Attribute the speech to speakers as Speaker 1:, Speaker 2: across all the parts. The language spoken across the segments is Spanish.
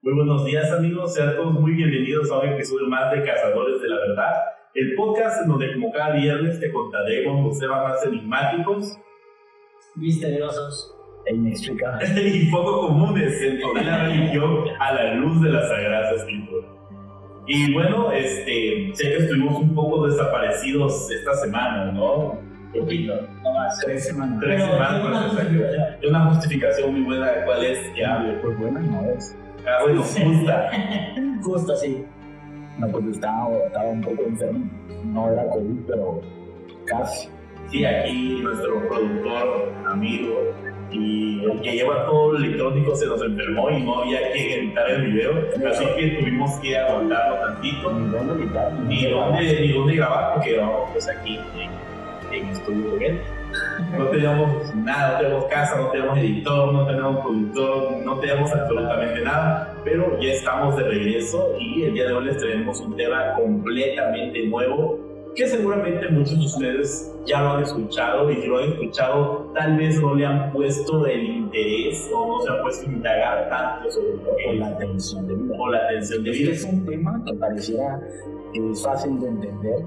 Speaker 1: Muy buenos días amigos, sean todos muy bienvenidos a un episodio más de Cazadores de la Verdad, el podcast en donde como cada viernes te contaremos los temas más enigmáticos,
Speaker 2: misteriosos
Speaker 3: e inexplicables
Speaker 1: y poco comunes dentro de la religión a la luz de las Sagradas Escrituras. Y bueno, este, sé que estuvimos un poco desaparecidos esta semana, ¿no?
Speaker 2: ¿Qué opino? No más.
Speaker 3: Tres semanas.
Speaker 1: Tres semanas,
Speaker 2: tiene una
Speaker 1: una justificación muy buena de cuál es hable.
Speaker 3: Pues bueno, no es.
Speaker 1: Ah, bueno, justa.
Speaker 2: Justo así.
Speaker 3: No, pues estaba, estaba un poco enfermo. No era COVID, pero casi.
Speaker 1: Sí, aquí nuestro productor, amigo y el que lleva todo el electrónico se nos enfermó y no había que editar el video, así que tuvimos que aguantarlo tantito.
Speaker 3: Ni dónde evitar,
Speaker 1: Ni dónde, ni dónde grabar, porque grabamos pues aquí en, en estudio él. No teníamos nada, no tenemos casa, no tenemos editor, no tenemos productor, no tenemos absolutamente nada, pero ya estamos de regreso y el día de hoy les traemos un tema completamente nuevo que seguramente muchos de ustedes ya lo han escuchado y si lo han escuchado tal vez no le han puesto el interés o no se han puesto a indagar tanto sobre
Speaker 3: la atención de vida.
Speaker 1: o la atención de vida.
Speaker 3: es un tema que pareciera fácil de entender,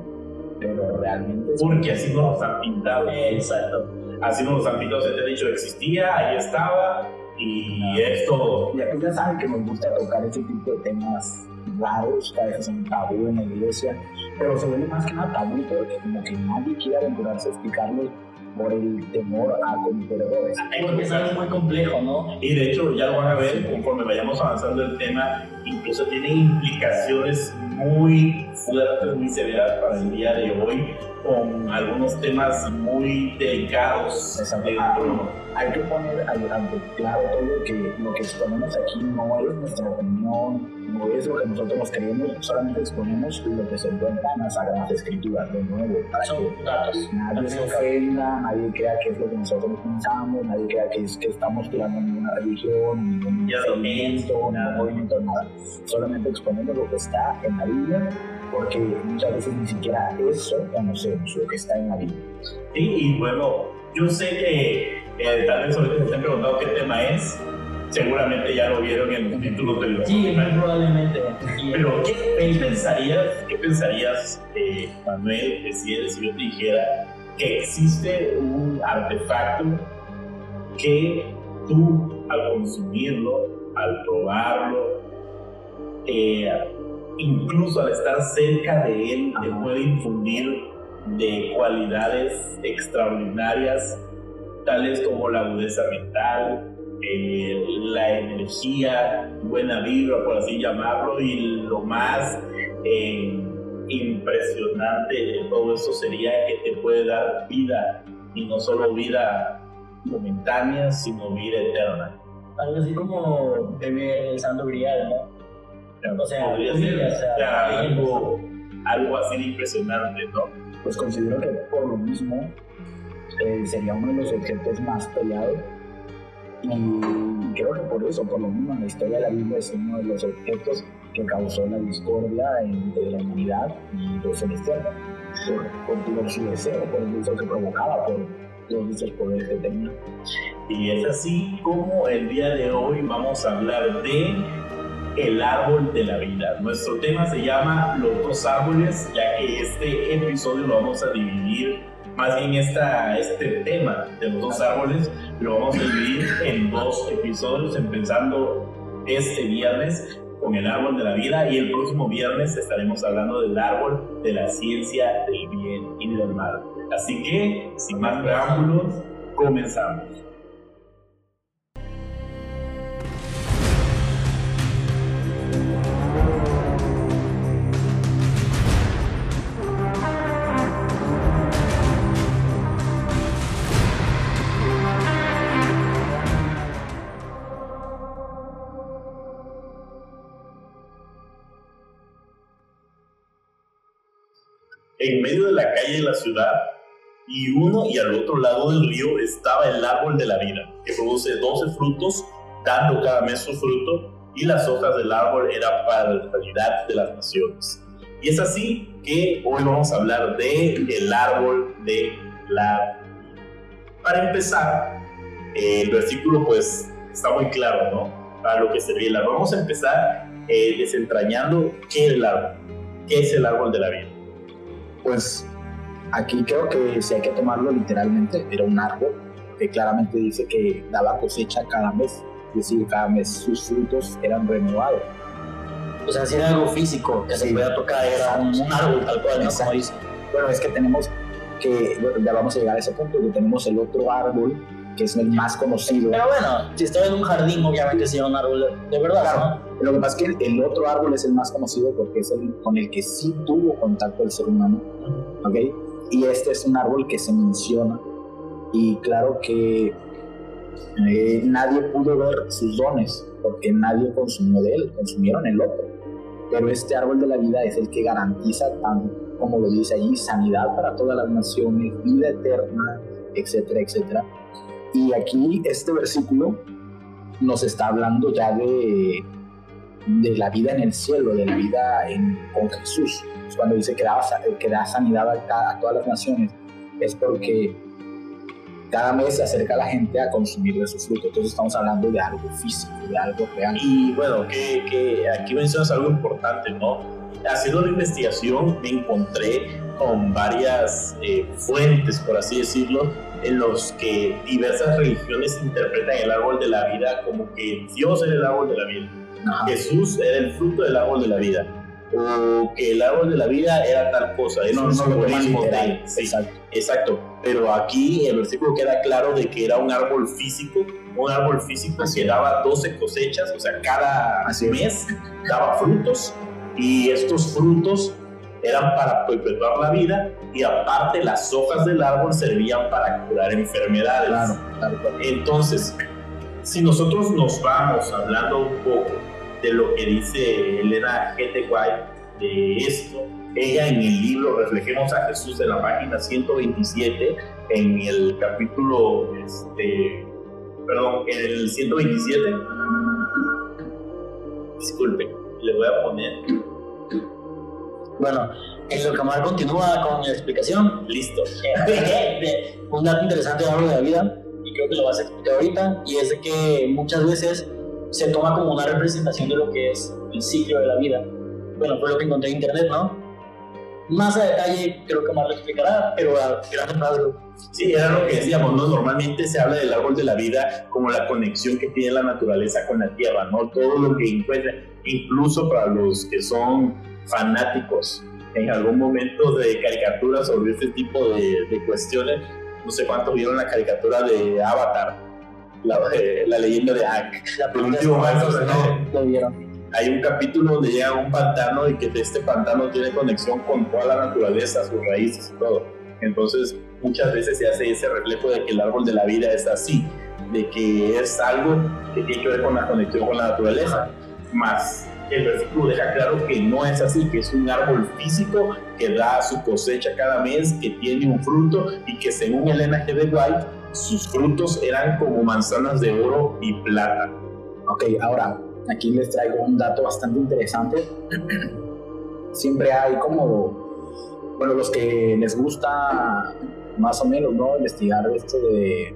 Speaker 3: pero realmente es
Speaker 1: Porque así nos los han pintado.
Speaker 2: Exacto.
Speaker 1: Así nos los han pintado, se te ha dicho existía, ahí estaba y esto
Speaker 3: Ya, pues ya saben que nos gusta tocar ese tipo de temas raros, que a veces son tabú en la iglesia, pero se vuelve más que nada tabú porque como que nadie quiere aventurarse a explicarlo por el temor a cometer errores.
Speaker 2: Porque es algo muy complejo, ¿no?
Speaker 1: Y de hecho, ya lo van a ver conforme vayamos avanzando el tema, incluso tiene implicaciones muy fuertes, muy severas para el día de hoy, con algunos temas muy delicados.
Speaker 3: Exacto.
Speaker 1: dentro-
Speaker 3: Hay que poner al ante claro todo que lo que exponemos aquí no es nuestra opinión, no es lo que nosotros creemos, solamente exponemos lo que se encuentra en las Sagradas Escrituras, de nuevo, para
Speaker 2: Son
Speaker 3: que
Speaker 2: datos.
Speaker 3: nadie se ofenda, nadie crea que es lo que nosotros pensamos, nadie crea que, es, que estamos tirando ninguna religión, ningún movimiento, movimiento, nada. Solamente exponemos lo que está en la Biblia, porque muchas veces ni siquiera eso conocemos, lo que está en la Biblia.
Speaker 1: Sí, y bueno, yo sé que eh, tal vez ahorita se estén preguntando qué tema es, seguramente ya lo vieron en los títulos del
Speaker 2: Sí, probablemente.
Speaker 1: Pero, ¿qué, qué pensarías, qué pensarías eh, Manuel, que si, si yo te dijera que existe un artefacto que tú, al consumirlo, al probarlo, eh, incluso al estar cerca de él, te puede infundir de cualidades extraordinarias, tales como la agudeza mental, eh, la energía, buena vibra, por así llamarlo, y lo más eh, impresionante de todo esto sería que te puede dar vida, y no solo vida momentánea, sino vida eterna.
Speaker 2: Algo así como beber el santo grial, ¿no? O sea,
Speaker 1: Podría
Speaker 2: sí,
Speaker 1: ser
Speaker 2: o sea,
Speaker 1: algo, algo así de impresionante, ¿no?
Speaker 3: pues considero que por lo mismo eh, sería uno de los objetos más peleados y creo que por eso, por lo mismo en la historia de la Biblia es uno de los objetos que causó la discordia entre la humanidad y los celestiales por, por, por su deseo, por el deseo que provocaba, por todos estos poderes que tenía.
Speaker 1: Y es así como el día de hoy vamos a hablar de el árbol de la vida. Nuestro tema se llama Los dos árboles, ya que este episodio lo vamos a dividir, más bien esta, este tema de los dos árboles, lo vamos a dividir en dos episodios, empezando este viernes con el árbol de la vida y el próximo viernes estaremos hablando del árbol de la ciencia del bien y del mal. Así que, sin más preámbulos, comenzamos. En medio de la calle de la ciudad, y uno y al otro lado del río estaba el árbol de la vida, que produce 12 frutos, dando cada mes su fruto, y las hojas del árbol eran para la calidad de las naciones. Y es así que hoy vamos a hablar de el árbol de la vida. Para empezar, eh, el versículo pues está muy claro, ¿no? para lo que servía el árbol. Vamos a empezar eh, desentrañando qué es el árbol, qué es el árbol de la vida.
Speaker 3: Pues aquí creo que si hay que tomarlo literalmente, era un árbol que claramente dice que daba cosecha cada mes, es decir, cada mes sus frutos eran renovados.
Speaker 2: O sea, si era algo físico que se podía tocar, era un, un árbol tal cual, ¿no? Como dice.
Speaker 3: Bueno, es que tenemos que, bueno, ya vamos a llegar a ese punto, que tenemos el otro árbol, que es el más conocido.
Speaker 2: Pero bueno, si estaba en un jardín, obviamente sí era un árbol de, verdad,
Speaker 3: Claro. Lo que pasa es que el otro árbol es el más conocido porque es el con el que sí tuvo contacto el ser humano, ¿ok? Y este es un árbol que se menciona y claro que eh, nadie pudo ver sus dones porque nadie consumió de él, consumieron el otro. Pero este árbol de la vida es el que garantiza, como lo dice allí, sanidad para todas las naciones, vida eterna, etcétera, etcétera. Y aquí este versículo nos está hablando ya de, de la vida en el cielo, de la vida en, con Jesús. Es cuando dice que da, que da sanidad a, a todas las naciones, es porque cada mes se acerca la gente a consumir de su fruto. Entonces estamos hablando de algo físico, de algo real.
Speaker 1: Y bueno, que, que aquí mencionas algo importante, ¿no? Haciendo la investigación me encontré con varias eh, fuentes, por así decirlo, en los que diversas religiones interpretan el árbol de la vida como que Dios era el árbol de la vida,
Speaker 3: Ajá.
Speaker 1: Jesús era el fruto del árbol de la vida, o que el árbol de la vida era tal cosa, era
Speaker 3: No, no lo
Speaker 1: simbolismo
Speaker 3: literal.
Speaker 1: sí,
Speaker 3: Exacto.
Speaker 1: Exacto, pero aquí el versículo queda claro de que era un árbol físico, un árbol físico que daba 12 cosechas, o sea, cada
Speaker 3: Así es.
Speaker 1: mes daba frutos y estos frutos eran para perpetuar la vida y aparte las hojas del árbol servían para curar enfermedades.
Speaker 3: Claro, claro, claro.
Speaker 1: Entonces, si nosotros nos vamos hablando un poco de lo que dice Elena G. T. White de esto, ella en el libro Reflejemos a Jesús en la página 127, en el capítulo, este, perdón, en el 127, disculpe, le voy a poner,
Speaker 2: Bueno, que Omar continúa con la explicación,
Speaker 1: listo,
Speaker 2: un dato interesante de la vida, y creo que lo vas a explicar ahorita, y es que muchas veces se toma como una representación de lo que es el ciclo de la vida. Bueno, fue lo que encontré en internet, ¿no? Más a detalle creo que Omar lo explicará, pero a grandes rasgos.
Speaker 1: Sí, era lo que decíamos, ¿no? Normalmente se habla del árbol de la vida como la conexión que tiene la naturaleza con la tierra, ¿no? Todo lo que encuentra, incluso para los que son fanáticos en algún momento de caricaturas sobre este tipo de, de cuestiones, no sé cuántos vieron la caricatura de Avatar, la, de- la leyenda de.
Speaker 2: La
Speaker 1: El último maestro, ¿no?
Speaker 2: vieron.
Speaker 1: Hay un capítulo donde llega a un pantano y que este pantano tiene conexión con toda la naturaleza, sus raíces y todo. Entonces, muchas veces se hace ese reflejo de que el árbol de la vida es así, de que es algo que tiene que ver con la conexión con la naturaleza. Más el versículo deja claro que no es así, que es un árbol físico que da su cosecha cada mes, que tiene un fruto y que según Elena G. de White, sus frutos eran como manzanas de oro y plata.
Speaker 3: Ok, ahora aquí les traigo un dato bastante interesante. Siempre hay como, bueno, los que les gusta más o menos, ¿no? Investigar esto de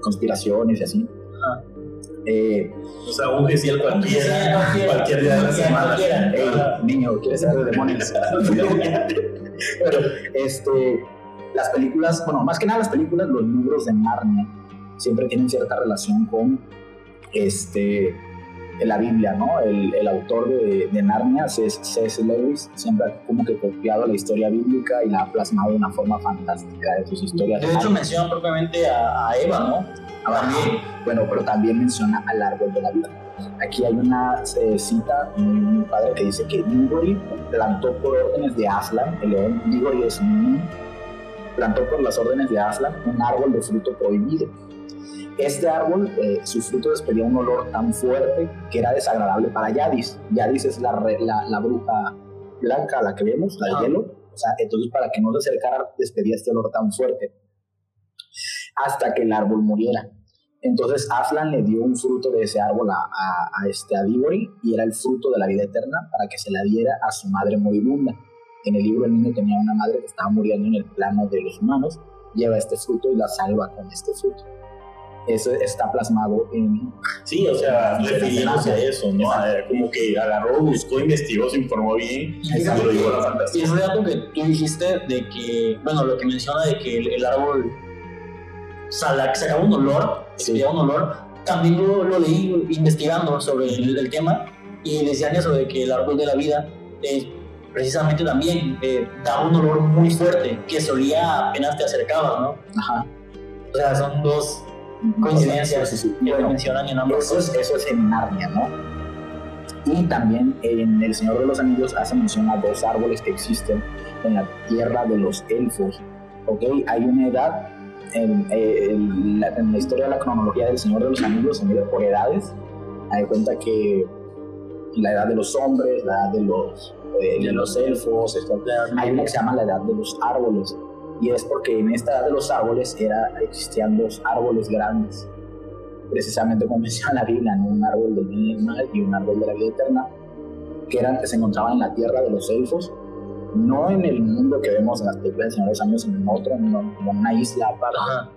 Speaker 3: conspiraciones y así. Eh,
Speaker 1: O sea, un gesiel cualquiera,
Speaker 2: Cualquiera,
Speaker 1: cualquier día de la semana.
Speaker 3: hey, niño, ¿quieres saber de demonios? Pero, este, las películas, bueno, más que nada las películas, los libros de Narnia siempre tienen cierta relación con este, la Biblia, ¿no? El, el autor de, de Narnia, C.S. Lewis, siempre ha como que copiado la historia bíblica y la ha plasmado de una forma fantástica de sus historias.
Speaker 2: De hecho, menciona propiamente a, a Eva, ¿no?
Speaker 3: También, bueno, pero también menciona al árbol de la vida. Aquí hay una eh, cita muy, muy padre que dice que Diggory plantó por órdenes de Aslan, el león Diggory es plantó por las órdenes de Aslan un árbol de fruto prohibido. Este árbol, eh, su fruto despedía un olor tan fuerte que era desagradable para Yadis. Yadis es la, la, la bruja blanca, la que vemos, la de
Speaker 2: Ah.
Speaker 3: hielo. O sea, entonces para que no se acercara, despedía este olor tan fuerte hasta que el árbol muriera. Entonces Aslan le dio un fruto de ese árbol a, a, a este y era el fruto de la vida eterna para que se la diera a su madre moribunda. En el libro el niño tenía una madre que estaba muriendo en el plano de los humanos, lleva este fruto y la salva con este fruto. Eso está plasmado en...
Speaker 1: Sí, o sea, refiriéndose a eso, ¿no? como que agarró, buscó, investigó, se informó bien y se lo llevó a la fantasía.
Speaker 2: Y ese dato que tú dijiste de que, bueno, lo que menciona de que el, árbol sacaba un olor, sí. un olor, también lo, lo, leí investigando sobre el, tema y decían eso de que el árbol de la vida eh, precisamente también eh, daba un olor muy fuerte que solía apenas te acercabas, ¿no? Ajá. O sea, son dos coincidencias sí, sí, que mencionan en ambos.
Speaker 3: Eso es, eso es en Narnia, ¿no? Y también en El Señor de los Anillos hace mención a dos árboles que existen en la tierra de los elfos. ¿Ok? Hay una edad, en, la, historia de la cronología del Señor de los Anillos se mide por edades. Hay cuenta que la edad de los hombres, la edad de los, de los elfos, hay una que se llama la edad de los árboles y es porque en esta edad de los árboles era, existían dos árboles grandes, precisamente como menciona la Biblia, un árbol del bien y del mal y un árbol de la vida eterna, que, eran, que se encontraban en la tierra de los elfos, no en el mundo que vemos en las películas del Señor de los Años, sino en otro, en una isla aparte,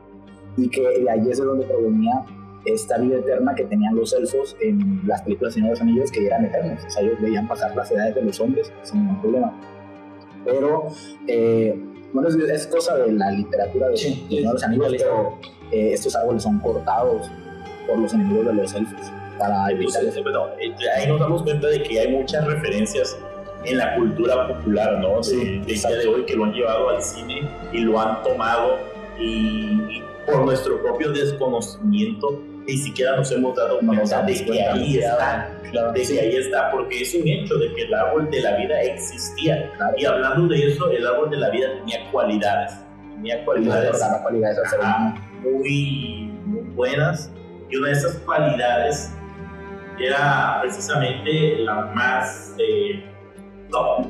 Speaker 3: y que de ahí es de donde provenía esta vida eterna que tenían los elfos en las películas Señor de los Anillos, que eran eternos, o sea, ellos veían pasar las edades de los hombres sin ningún problema. Pero eh, bueno, es, cosa de la literatura de, sí, los enemigos, pero eh, estos árboles son cortados por los enemigos de los elfos para evitar
Speaker 1: eso. Eh, ahí nos damos cuenta de que hay muchas referencias en la cultura popular, ¿no? De, de día de hoy que lo han llevado al cine y lo han tomado y, por nuestro propio desconocimiento ni siquiera nos hemos dado cuenta de que ahí está, de que ahí está, porque es un hecho de que el árbol de la vida existía. Y hablando de eso, el árbol de la vida tenía cualidades, tenía cualidades, muy, muy buenas, y una de esas cualidades era precisamente la más eh, top,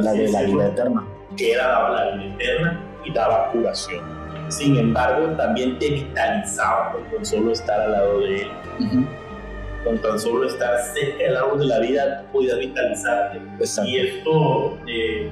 Speaker 3: la de la vida eterna,
Speaker 1: que era daba la vida eterna y daba curación. Sin embargo, también te vitalizaba con tan solo estar al lado de él. Con tan solo estar cerca del árbol de la vida, podías vitalizarte. Y esto eh,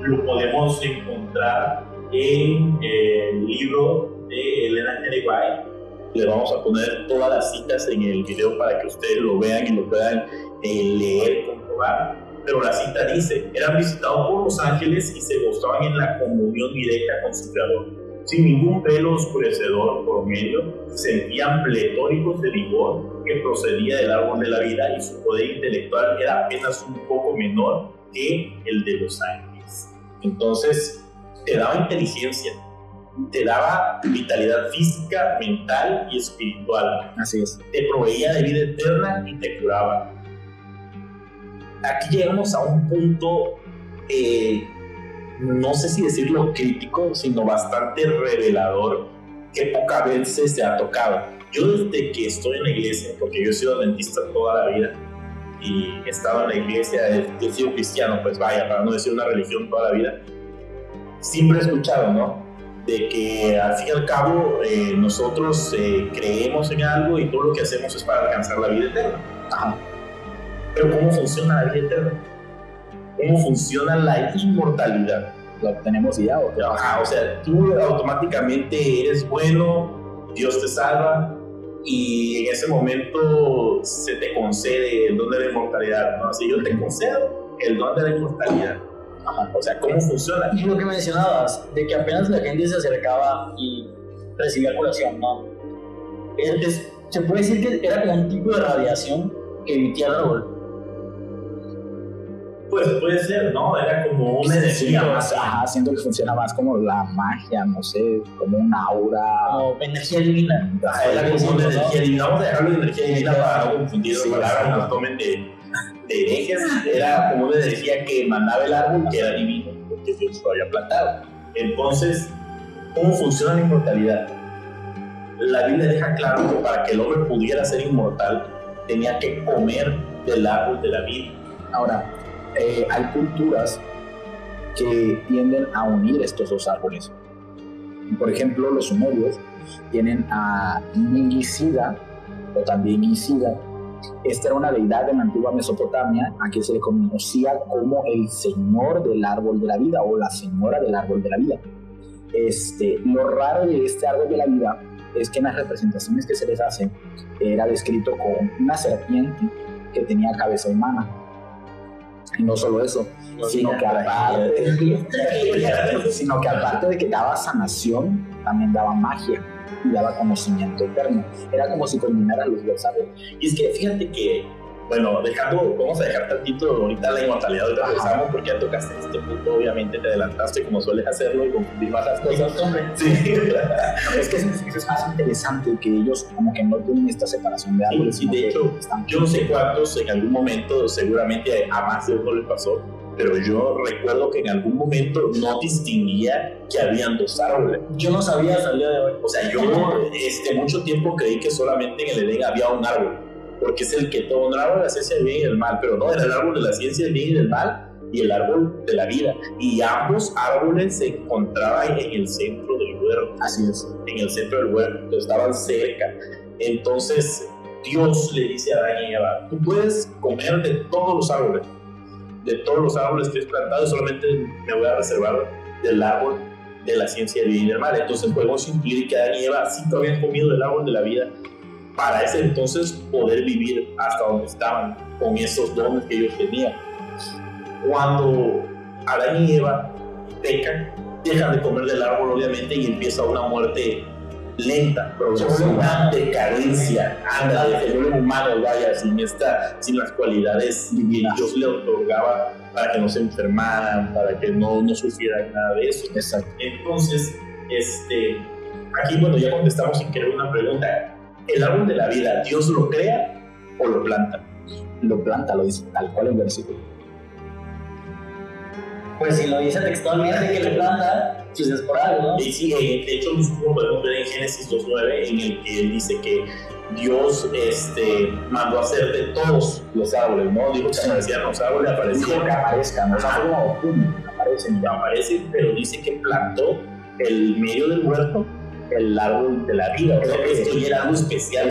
Speaker 1: lo podemos encontrar en el libro de Elena G. White. Le vamos a poner todas las citas en el video para que ustedes lo vean y lo puedan eh, leer, comprobar pero la cita dice, eran visitados por los ángeles y se gozaban en la comunión directa con su creador sin ningún pelo oscurecedor por medio, sentían pletóricos de vigor que procedía del árbol de la vida y su poder intelectual era apenas un poco menor que el de los ángeles. Entonces, te daba inteligencia, te daba vitalidad física, mental y espiritual.
Speaker 3: Así es.
Speaker 1: Te proveía de vida eterna y te curaba. Aquí llegamos a un punto eh, no sé si decirlo crítico, sino bastante revelador que pocas veces se ha tocado. Yo desde que estoy en la iglesia, porque yo he sido dentista toda la vida y he estado en la iglesia, he, sido cristiano, pues vaya, para no decir una religión toda la vida, siempre he escuchado, ¿no? De que al fin y al cabo eh, nosotros eh, creemos en algo y todo lo que hacemos es para alcanzar la vida eterna. Ajá. Pero ¿cómo funciona la vida eterna? Cómo funciona la inmortalidad.
Speaker 3: Lo tenemos ya, ¿o
Speaker 1: o sea, tú automáticamente eres bueno, Dios te salva y en ese momento se te concede el don de la inmortalidad, ¿no? Así yo te concedo el don de la inmortalidad. O sea, ¿cómo funciona?
Speaker 2: Y lo que mencionabas, de que apenas la gente se acercaba y recibía curación, ¿no? se puede decir que era como un tipo de radiación que emitía el árbol
Speaker 1: pues puede ser, ¿no? Era como una energía más.
Speaker 3: Ajá, siento que funciona más como la magia, no sé, como una aura.
Speaker 2: O energía divina.
Speaker 1: era como una energía divina. Vamos a dejarlo de energía divina para no confundir las palabras, no tomen de, de herejes. Era como una energía que mandaba el árbol que era divino, porque Dios lo había plantado. Entonces, ¿cómo funciona la inmortalidad? La Biblia deja claro que para que el hombre pudiera ser inmortal, tenía que comer del árbol de la vida.
Speaker 3: Ahora, eh, hay culturas que tienden a unir estos dos árboles. Por ejemplo, los sumerios tienen a Ningicida o también Isida. Esta era una deidad de la antigua Mesopotamia a quien se le conocía como el señor del árbol de la vida o la señora del árbol de la vida. Este, lo raro de este árbol de la vida es que en las representaciones que se les hacen era descrito con una serpiente que tenía cabeza humana. No solo eso, sino que, aparte, sino que aparte de que daba sanación, también daba magia y daba conocimiento eterno. Era como si combinara los dos, ¿sabes?
Speaker 1: Y es que fíjate que bueno, dejando, vamos a dejar tantito ahorita la inmortalidad, ahorita regresamos porque ya tocaste este punto, obviamente te adelantaste como sueles hacerlo y confundir más las cosas. Sí,
Speaker 3: es que eso, es más interesante que ellos como que no tienen esta separación de árboles.
Speaker 1: Sí, de hecho, yo no sé cuántos en algún momento, seguramente a más de uno le pasó, pero yo recuerdo que en algún momento no distinguía que habían dos árboles.
Speaker 2: Yo no sabía hasta el día de hoy.
Speaker 1: O sea, yo este, mucho tiempo creí que solamente en el Edén había un árbol porque es el que todo un árbol de la ciencia del bien y del mal, pero no, era el árbol de la ciencia del bien y del mal y el árbol de la vida. Y ambos árboles se encontraban en el centro del huerto.
Speaker 3: Así es.
Speaker 1: En el centro del huerto, estaban cerca. Entonces Dios le dice a Adán y Eva, tú puedes comer de todos los árboles, de todos los árboles que he plantado, solamente me voy a reservar del árbol de la ciencia del bien y del mal. Entonces podemos intuir que Adán y Eva sí que habían comido del árbol de la vida para ese entonces poder vivir hasta donde estaban con esos dones que ellos tenían. Cuando Adán y Eva pecan, dejan de comer del árbol obviamente y empieza una muerte lenta, progresiva, decadencia, anda, de humano, vaya, sin, esta, sin las cualidades divinas. Dios le otorgaba para que no se enfermaran, para que no, no sufrieran nada de eso.
Speaker 3: Exacto.
Speaker 1: Entonces, este, aquí, bueno, ya contestamos sin querer una pregunta el árbol de la vida, ¿Dios lo crea o lo planta?
Speaker 3: Lo planta, lo dice tal cual el versículo.
Speaker 2: Pues si lo dice textualmente que lo planta, pues es por algo, ¿no?
Speaker 1: Y sí, eh, de hecho nosotros podemos ver en Génesis 2.9 en el que él dice que Dios este, mandó a hacer de todos los árboles, ¿no? Dijo que aparecían los árboles, aparecían.
Speaker 3: que aparezcan, como pum, aparecen.
Speaker 1: Aparecen, pero dice que plantó el medio del huerto el árbol de la vida. O sea, que esto era algo especial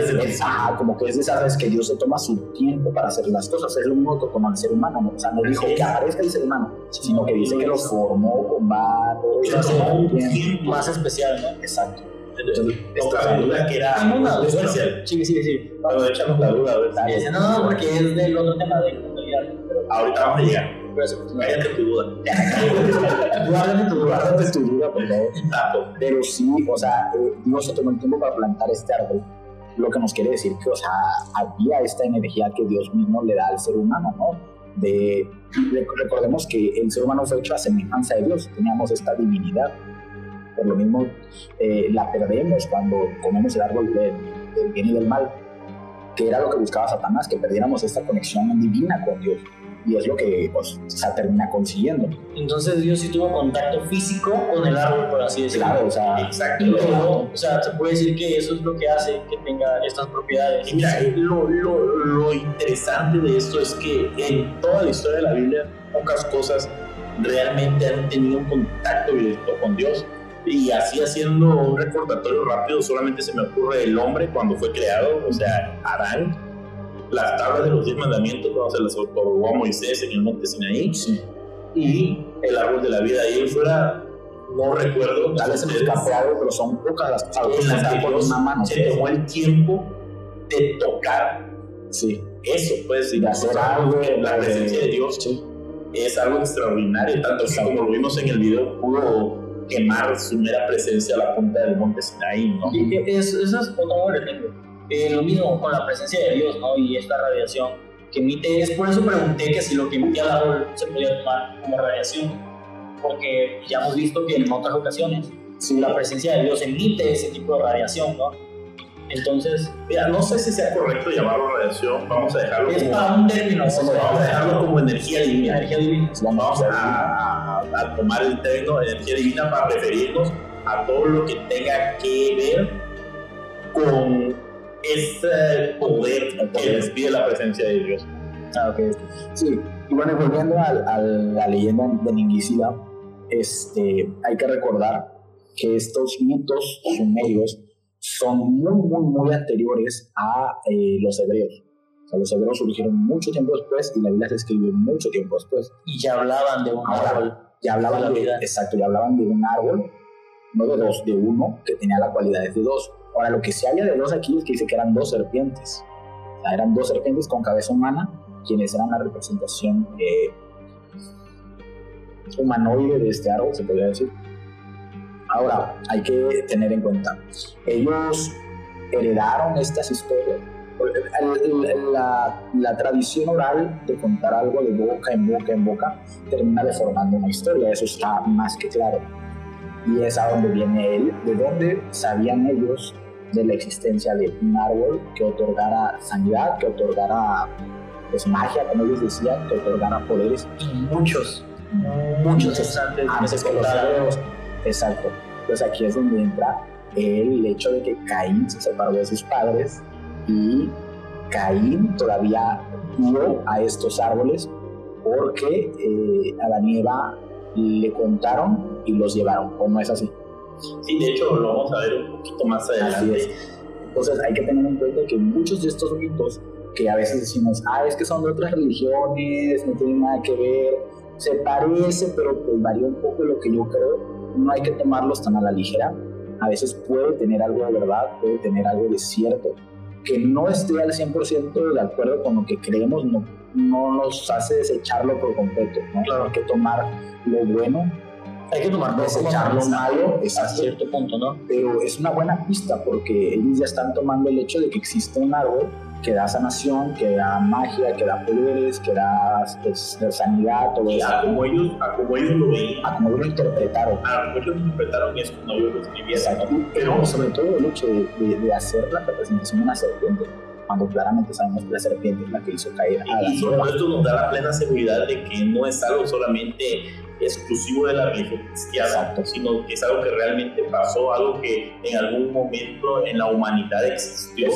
Speaker 3: como que es de veces que Dios se toma su tiempo para hacer las cosas. Es lo mismo como el ser humano. ¿no? O sea, no dijo que aparezca el ser humano, sino que dice que lo formó con
Speaker 2: varios. un tiempo más especial, ¿no?
Speaker 3: Exacto.
Speaker 1: Entonces, esta duda que era
Speaker 2: una especial. Sí, sí, sí.
Speaker 1: Pero la duda.
Speaker 2: No, no, porque es del otro tema de comunidad.
Speaker 1: Ahorita vamos a llegar. Cállate tu duda.
Speaker 3: Guárdate tu, guárdate tu duda, por favor. Pero sí, o sea, eh, Dios se tomó el tiempo para plantar este árbol. Lo que nos quiere decir que, o sea, había esta energía que Dios mismo le da al ser humano, ¿no? De, recordemos que el ser humano fue hecho a semejanza de Dios, teníamos esta divinidad. Por lo mismo, eh, la perdemos cuando comemos el árbol del, del bien y del mal, que era lo que buscaba Satanás, que perdiéramos esta conexión divina con Dios y es lo que pues, se termina consiguiendo.
Speaker 2: Entonces Dios sí tuvo contacto físico con el árbol, por así decirlo.
Speaker 3: Claro, o sea,
Speaker 2: Exacto. o sea, se puede decir que eso es lo que hace que tenga estas propiedades.
Speaker 1: Y mira, lo, lo, lo interesante de esto es que en toda la historia de la Biblia, pocas cosas realmente han tenido un contacto directo con Dios. Y así haciendo un recordatorio rápido, solamente se me ocurre el hombre cuando fue creado, o sea, Adán, las tablas de los diez mandamientos cuando se las otorgó a Moisés en el monte Sinaí y el árbol de la vida. Ahí fuera, no recuerdo.
Speaker 3: Tal vez se me escapó algo, pero son pocas las
Speaker 1: cosas en las que Dios se tomó el tiempo de tocar
Speaker 3: sí.
Speaker 1: eso, pues, y hacer algo. La presencia de Dios es algo extraordinario, tanto que como lo vimos en el video, pudo quemar su mera presencia a la punta del monte Sinaí, ¿no?
Speaker 2: Y eso, eso es otro que tengo eh, lo mismo con la presencia de Dios, ¿no? Y esta radiación que emite, es por eso pregunté que si lo que emitía el árbol se podía tomar como radiación, porque ya hemos visto que en otras ocasiones si la presencia de Dios emite ese tipo de radiación, ¿no? Entonces,
Speaker 1: mira, no sé si sea correcto llamarlo radiación, vamos a dejarlo
Speaker 2: es como... para un término,
Speaker 1: vamos a dejarlo como energía divina.
Speaker 2: Energía divina.
Speaker 1: Vamos a, a, tomar el término energía divina para referirnos a todo lo que tenga que ver con ese poder que les pide la presencia de Dios.
Speaker 3: Ah, ok. Sí, y bueno, volviendo a, la leyenda de Ningisida, este, hay que recordar que estos mitos sumerios son muy, muy, muy anteriores a eh, los hebreos. O sea, los hebreos surgieron mucho tiempo después y la Biblia se escribió mucho tiempo después.
Speaker 2: Y ya hablaban de un árbol.
Speaker 3: Ya hablaban de, exacto, ya hablaban de un árbol, no de dos, de uno que tenía las cualidades de dos Ahora, lo que se había de dos aquí es que dice que eran dos serpientes. O sea, eran dos serpientes con cabeza humana, quienes eran la representación eh, humanoide de este árbol, se podría decir. Ahora, hay que tener en cuenta, ellos heredaron estas historias. La, la, tradición oral de contar algo de boca en boca en boca termina deformando una historia, eso está más que claro. Y es a donde viene él, de dónde sabían ellos de la existencia de un árbol que otorgara sanidad, que otorgara pues, magia, como ellos decían, que otorgara poderes.
Speaker 2: Y muchos, muchos antes,
Speaker 3: antes que los Exacto. Pues aquí es donde entra el hecho de que Caín se separó de sus padres y Caín todavía vio a estos árboles porque eh, a la nieva le contaron y los llevaron, ¿o no es así?
Speaker 1: Sí, de hecho lo vamos a ver un poquito más adelante.
Speaker 3: Entonces hay que tener en cuenta que muchos de estos mitos que a veces decimos, ah, es que son de otras religiones, no tienen nada que ver, se parece, pero pues varía un poco lo que yo creo, no hay que tomarlos tan a la ligera. A veces puede tener algo de verdad, puede tener algo de cierto, que no esté al 100% de acuerdo con lo que creemos, no, no nos hace desecharlo por completo, ¿no? Claro. Hay que tomar lo bueno
Speaker 2: hay que tomar
Speaker 3: desechar lo malo
Speaker 2: a cierto punto, ¿no?
Speaker 3: Pero es una buena pista porque ellos ya están tomando el hecho de que existe un árbol que da sanación, que da magia, que da poderes, que da pues, sanidad, todo
Speaker 1: eso. A como, ellos, a como ellos lo veían.
Speaker 3: A como ellos lo interpretaron.
Speaker 1: A como ellos lo interpretaron es como ellos lo escribieron.
Speaker 3: Pero sobre todo el hecho de, de, hacer la representación de una serpiente cuando claramente sabemos que la serpiente es la que hizo caer a la
Speaker 1: Y sobre esto nos da la plena seguridad de que no es algo solamente exclusivo de la religión cristiana, sino que es algo que realmente pasó, algo que en algún momento en la humanidad existió,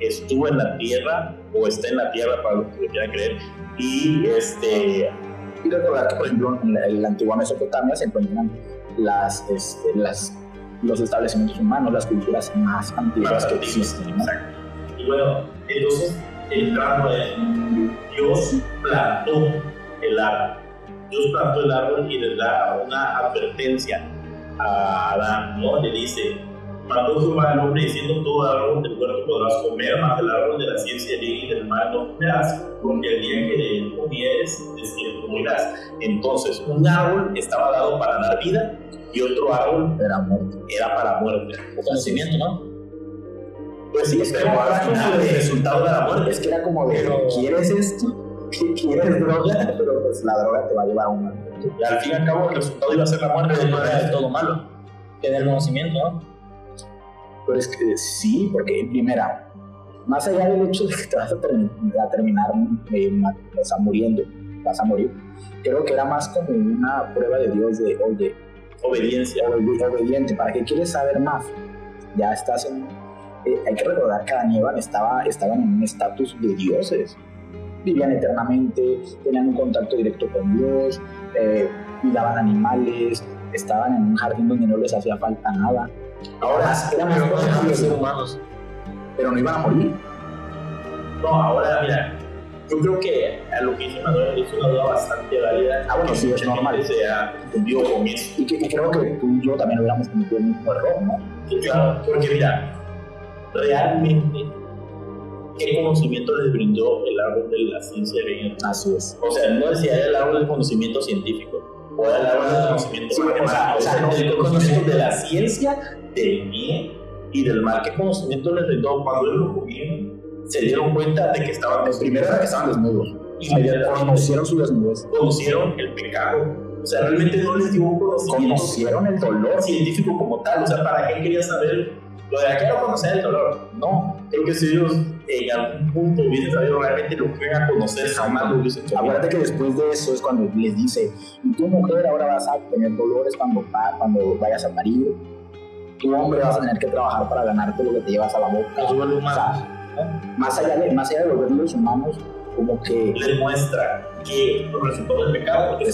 Speaker 1: estuvo en la tierra o está en la tierra para los que lo quieran creer. Y este.
Speaker 3: Y recordar que, por ejemplo, en la, antigua Mesopotamia se encuentran las, este, las, los establecimientos humanos, las culturas más antiguas que existen.
Speaker 1: Exacto. Y bueno, entonces, entrando en Dios plantó el árbol Dios plantó el árbol y le da una advertencia a Adán, ¿no? Le dice, mandó Jehová al hombre diciendo, todo árbol del huerto podrás comer, mas el árbol de la ciencia del bien y del mal no comerás, porque el día que de él comieres, es que morirás. Entonces, un árbol estaba dado para dar vida y otro árbol
Speaker 3: era muerte.
Speaker 1: Era para muerte.
Speaker 2: O conocimiento, ¿no?
Speaker 1: Pues sí, pero al el resultado de la muerte.
Speaker 3: Es que era como de, ¿quieres esto? Quieres droga, pero pues la droga te va a llevar a un
Speaker 1: Y al fin y al cabo el resultado iba a ser la muerte
Speaker 2: de todo malo, que del conocimiento, ¿no?
Speaker 3: Pero es que sí, porque primera, más allá del hecho de que te vas a, terminar eh, o sea, muriendo, vas a morir, creo que era más como una prueba de Dios de, oye,
Speaker 1: obediencia.
Speaker 3: obediente, ¿para qué quieres saber más? Ya estás en... Eh, hay que recordar que Adán estaba, estaban en un estatus de dioses vivían eternamente, tenían un contacto directo con Dios, eh, cuidaban animales, estaban en un jardín donde no les hacía falta nada.
Speaker 2: Ahora eran
Speaker 3: ser humanos, pero no iban a morir.
Speaker 1: No, ahora mira, yo creo que a lo que dice Manuel es una duda bastante válida.
Speaker 3: Ah, bueno, sí, es normal.
Speaker 1: Sea confundido con
Speaker 3: eso. Y, que, creo que tú y yo también hubiéramos cometido el mismo error, ¿no?
Speaker 1: claro, porque mira, realmente qué conocimiento les brindó el árbol de la ciencia de bien.
Speaker 3: Así es.
Speaker 1: O sea, no decía el árbol del conocimiento científico, o el árbol del conocimiento sí, matemático, o sea, el conocimiento de la ciencia del bien y del mal. ¿Qué conocimiento les brindó cuando ellos lo comieron? Se dieron cuenta de que estaban
Speaker 3: desnudos. Primero era que estaban desnudos. Inmediatamente conocieron su desnudez.
Speaker 1: Conocieron el pecado. O sea, realmente no les dio un conocimiento.
Speaker 3: Conocieron el dolor
Speaker 1: científico como tal. O sea, ¿para qué quería saber lo de no conocer el dolor, no. Creo que si ellos en algún punto hubiesen sabido realmente lo que iban a conocer, jamás lo hubiesen hecho.
Speaker 3: Acuérdate que después de eso es cuando les dice, y tu mujer ahora vas a tener dolores cuando, cuando vayas a parir, tu hombre vas a tener que trabajar para ganarte lo que te llevas a la boca.
Speaker 1: O
Speaker 3: más, allá de, más allá de los humanos, como que
Speaker 1: les muestra que los resultados del pecado, porque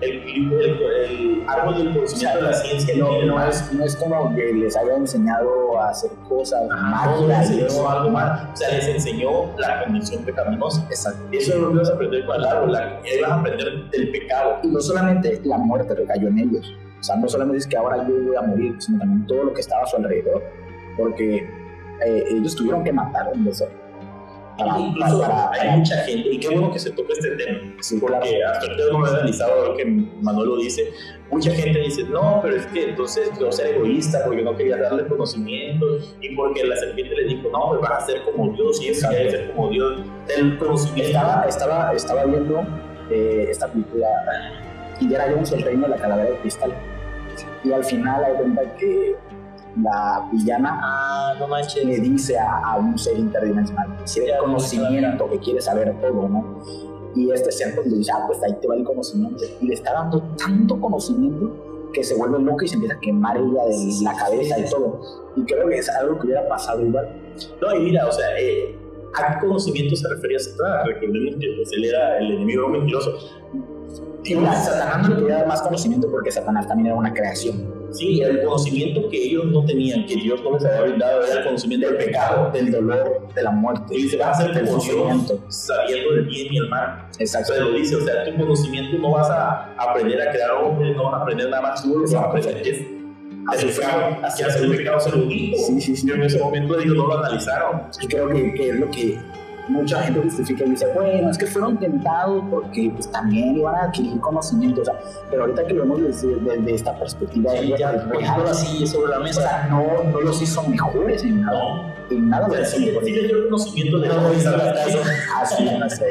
Speaker 1: el, el, árbol del conocimiento de la ciencia
Speaker 3: no, no, es, no es como que les haya enseñado a hacer cosas malas,
Speaker 1: o algo mal, o sea, les enseñó la condición pecaminosa. Exacto. Eso es lo que vas a aprender con el árbol, vas a aprender del pecado.
Speaker 3: Y no solamente la muerte recayó en ellos, o sea, no solamente es que ahora yo voy a morir, sino también todo lo que estaba a su alrededor. porque eh, ellos tuvieron que matar a un becerro.
Speaker 1: Para, Incluso para, hay mucha gente, y qué bueno que se toque este tema, sí, porque hasta ahorita no lo he analizado lo que Manolo dice. Mucha gente dice, no, pero es que entonces yo ser egoísta porque no quería darle conocimiento y porque la serpiente le dijo, no, pues vas a ser como Dios y eso quiere ser como Dios. El conocimiento.
Speaker 3: Estaba, estaba, estaba viendo eh, esta película Indiana Jones, el reino de la calavera de cristal. Y al final hay cuenta que la villana
Speaker 2: ah, no
Speaker 3: le dice a, un ser interdimensional, si el conocimiento, que quiere saber todo, ¿no? Y este ser pues, le dice, ah, pues ahí te va el conocimiento. Y le está dando tanto conocimiento que se vuelve loco y se empieza a quemar ella de la cabeza y todo. Y creo que es algo que hubiera pasado igual.
Speaker 1: No, y mira, o sea, eh, ¿a qué conocimiento se refería Satanás? Recordemos que pues, él era el enemigo mentiroso.
Speaker 3: Y a Satanás no le podía dar más conocimiento porque Satanás también era una creación.
Speaker 1: Sí, el conocimiento que ellos no tenían, que Dios no les había brindado, era el conocimiento del pecado, del dolor, de la muerte. Y dice, vas a como Dios, sabiendo del bien y el mal.
Speaker 3: Exacto.
Speaker 1: Pero dice, o sea, tu conocimiento no vas a aprender a crear hombres, no vas a aprender nada más, tú lo vas a aprender a sufrir, hacia hacer el pecado ser un hijo. Sí, sí, sí. Yo en ese momento ellos no lo analizaron.
Speaker 3: Y creo que, que es lo que mucha gente justifica y dice, bueno, es que fueron tentados porque pues, también iban a adquirir conocimiento, o sea, pero ahorita que lo vemos desde, desde esta perspectiva,
Speaker 2: sí, de, ya,
Speaker 3: de,
Speaker 2: así sobre la mesa,
Speaker 3: o sea, no, no los hizo mejores en nada. En nada
Speaker 1: de eso. Sí, sí, conocimiento de no,
Speaker 3: sí, no sé,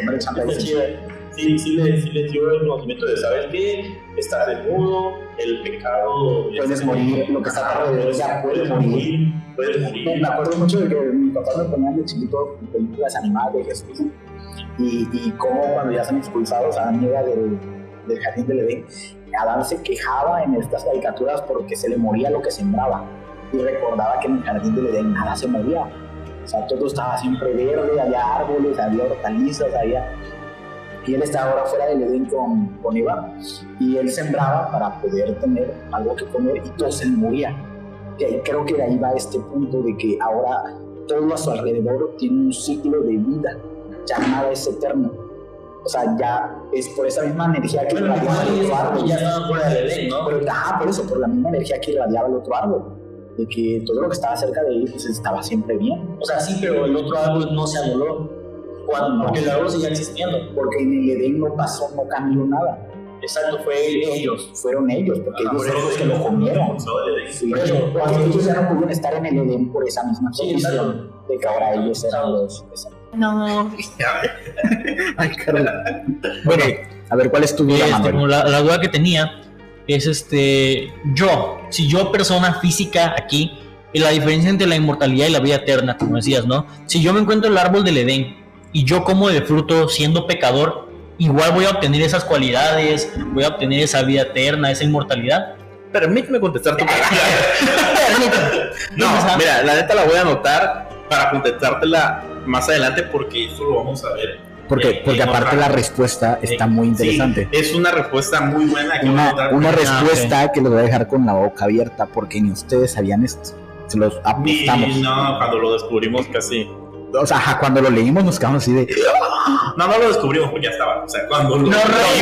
Speaker 1: sí, sí, le, sí le dio el conocimiento de saber que estás desnudo, el pecado.
Speaker 3: Puedes morir, lo que está alrededor ya puedes morir.
Speaker 1: Puedes morir.
Speaker 3: Me acuerdo mucho de que mi papá me ponía de chiquito películas animadas de Jesús y, y cómo cuando ya son expulsados a la niega del, del jardín del Edén, Adán se quejaba en estas caricaturas porque se le moría lo que sembraba y recordaba que en el jardín del Edén nada se movía. O sea, todo estaba siempre verde, había árboles, había hortalizas, había y él estaba ahora fuera del Edén con, con Eva y él sembraba para poder tener algo que comer y todo se moría. Y creo que de ahí va este punto de que ahora todo a su alrededor tiene un ciclo de vida, ya nada es eterno. O sea, ya es por esa misma energía que irradiaba el otro árbol.
Speaker 2: Ya estaba fuera del Edén, ¿no?
Speaker 3: Pero, ah, por eso, por la misma energía que irradiaba el otro árbol. De que todo lo que estaba cerca de él pues, estaba siempre bien.
Speaker 2: O sea, sí, pero el otro árbol no se anuló cuando, porque el árbol sigue existiendo.
Speaker 3: Porque en el Edén no pasó, no cambió nada.
Speaker 2: Exacto, fue ellos.
Speaker 3: Fueron ellos, porque ellos fueron los que lo comieron. Sí, porque ellos ya no pudieron estar en el Edén por esa misma condición de que ahora ellos eran los.
Speaker 2: No.
Speaker 3: Ay, Carla. Bueno, a ver, ¿cuál es tu duda,
Speaker 2: este, la, la duda que tenía es este. Yo, si yo, persona física aquí, y la diferencia entre la inmortalidad y la vida eterna, como decías, ¿no? Si yo me encuentro el árbol del Edén y yo como de fruto siendo pecador, igual voy a obtener esas cualidades, voy a obtener esa vida eterna, esa inmortalidad.
Speaker 1: Permíteme contestar tu pregunta. no, mira, la neta la voy a anotar para contestártela más adelante porque eso lo vamos a ver.
Speaker 3: Porque, porque aparte la respuesta está muy interesante.
Speaker 1: es una respuesta muy buena.
Speaker 3: Que una, una respuesta que los voy a dejar con la boca abierta porque ni ustedes sabían esto. Se los apostamos.
Speaker 1: no, cuando lo descubrimos casi
Speaker 3: o sea, cuando lo leímos nos quedamos así de.
Speaker 1: No, no lo descubrimos porque ya estaba. O sea, cuando lo,
Speaker 2: no,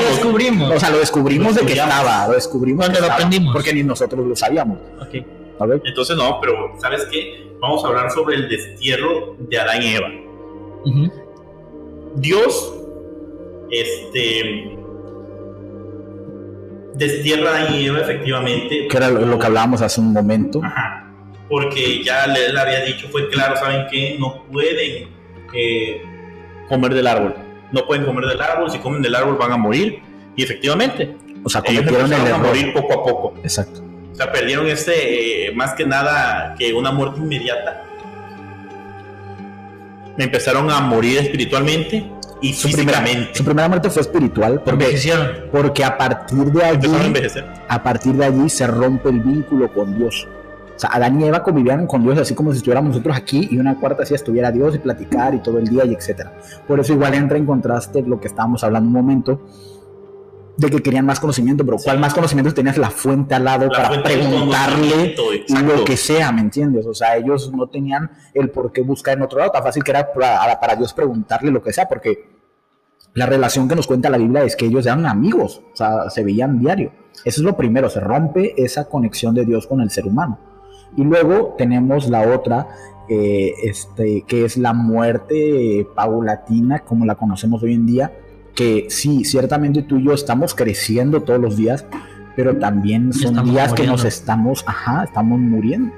Speaker 2: descubrimos.
Speaker 3: O sea, lo descubrimos de que estaba. Lo descubrimos
Speaker 2: cuando lo aprendimos.
Speaker 3: Porque ni nosotros lo sabíamos.
Speaker 2: Ok.
Speaker 3: A ver.
Speaker 1: Entonces, no, pero ¿sabes qué? Vamos a hablar sobre el destierro de Adán y Eva. Dios, este. Destierra a Adán y Eva, efectivamente.
Speaker 3: Que era lo que hablábamos hace un momento.
Speaker 1: Ajá porque ya le, había dicho, fue claro, ¿saben qué? No pueden eh, comer del árbol. No pueden comer del árbol, si comen del árbol van a morir. Y efectivamente,
Speaker 3: o sea, cometieron el error.
Speaker 1: a morir poco a poco.
Speaker 3: Exacto.
Speaker 1: O sea, perdieron este, eh, más que nada que una muerte inmediata. Empezaron a morir espiritualmente y
Speaker 3: su físicamente. su primera muerte fue espiritual porque, porque a partir de allí a partir de allí se rompe el vínculo con Dios sea, Adán y Eva convivían con Dios así como si estuviéramos nosotros aquí y una cuarta así estuviera Dios y platicar y todo el día y etcétera. Por eso igual entra en contraste lo que estábamos hablando un momento de que querían más conocimiento, pero ¿cuál más conocimiento tenías la fuente al lado para preguntarle lo que sea, ¿me entiendes? O sea, ellos no tenían el por qué buscar en otro lado, tan fácil que era para, para Dios preguntarle lo que sea, porque la relación que nos cuenta la Biblia es que ellos eran amigos, o sea, se veían diario. Eso es lo primero, se rompe esa conexión de Dios con el ser humano. Y luego tenemos la otra, eh, este, que es la muerte paulatina, como la conocemos hoy en día, que sí, ciertamente tú y yo estamos creciendo todos los días, pero también son
Speaker 2: Estamos
Speaker 3: días que nos estamos, ajá, estamos muriendo.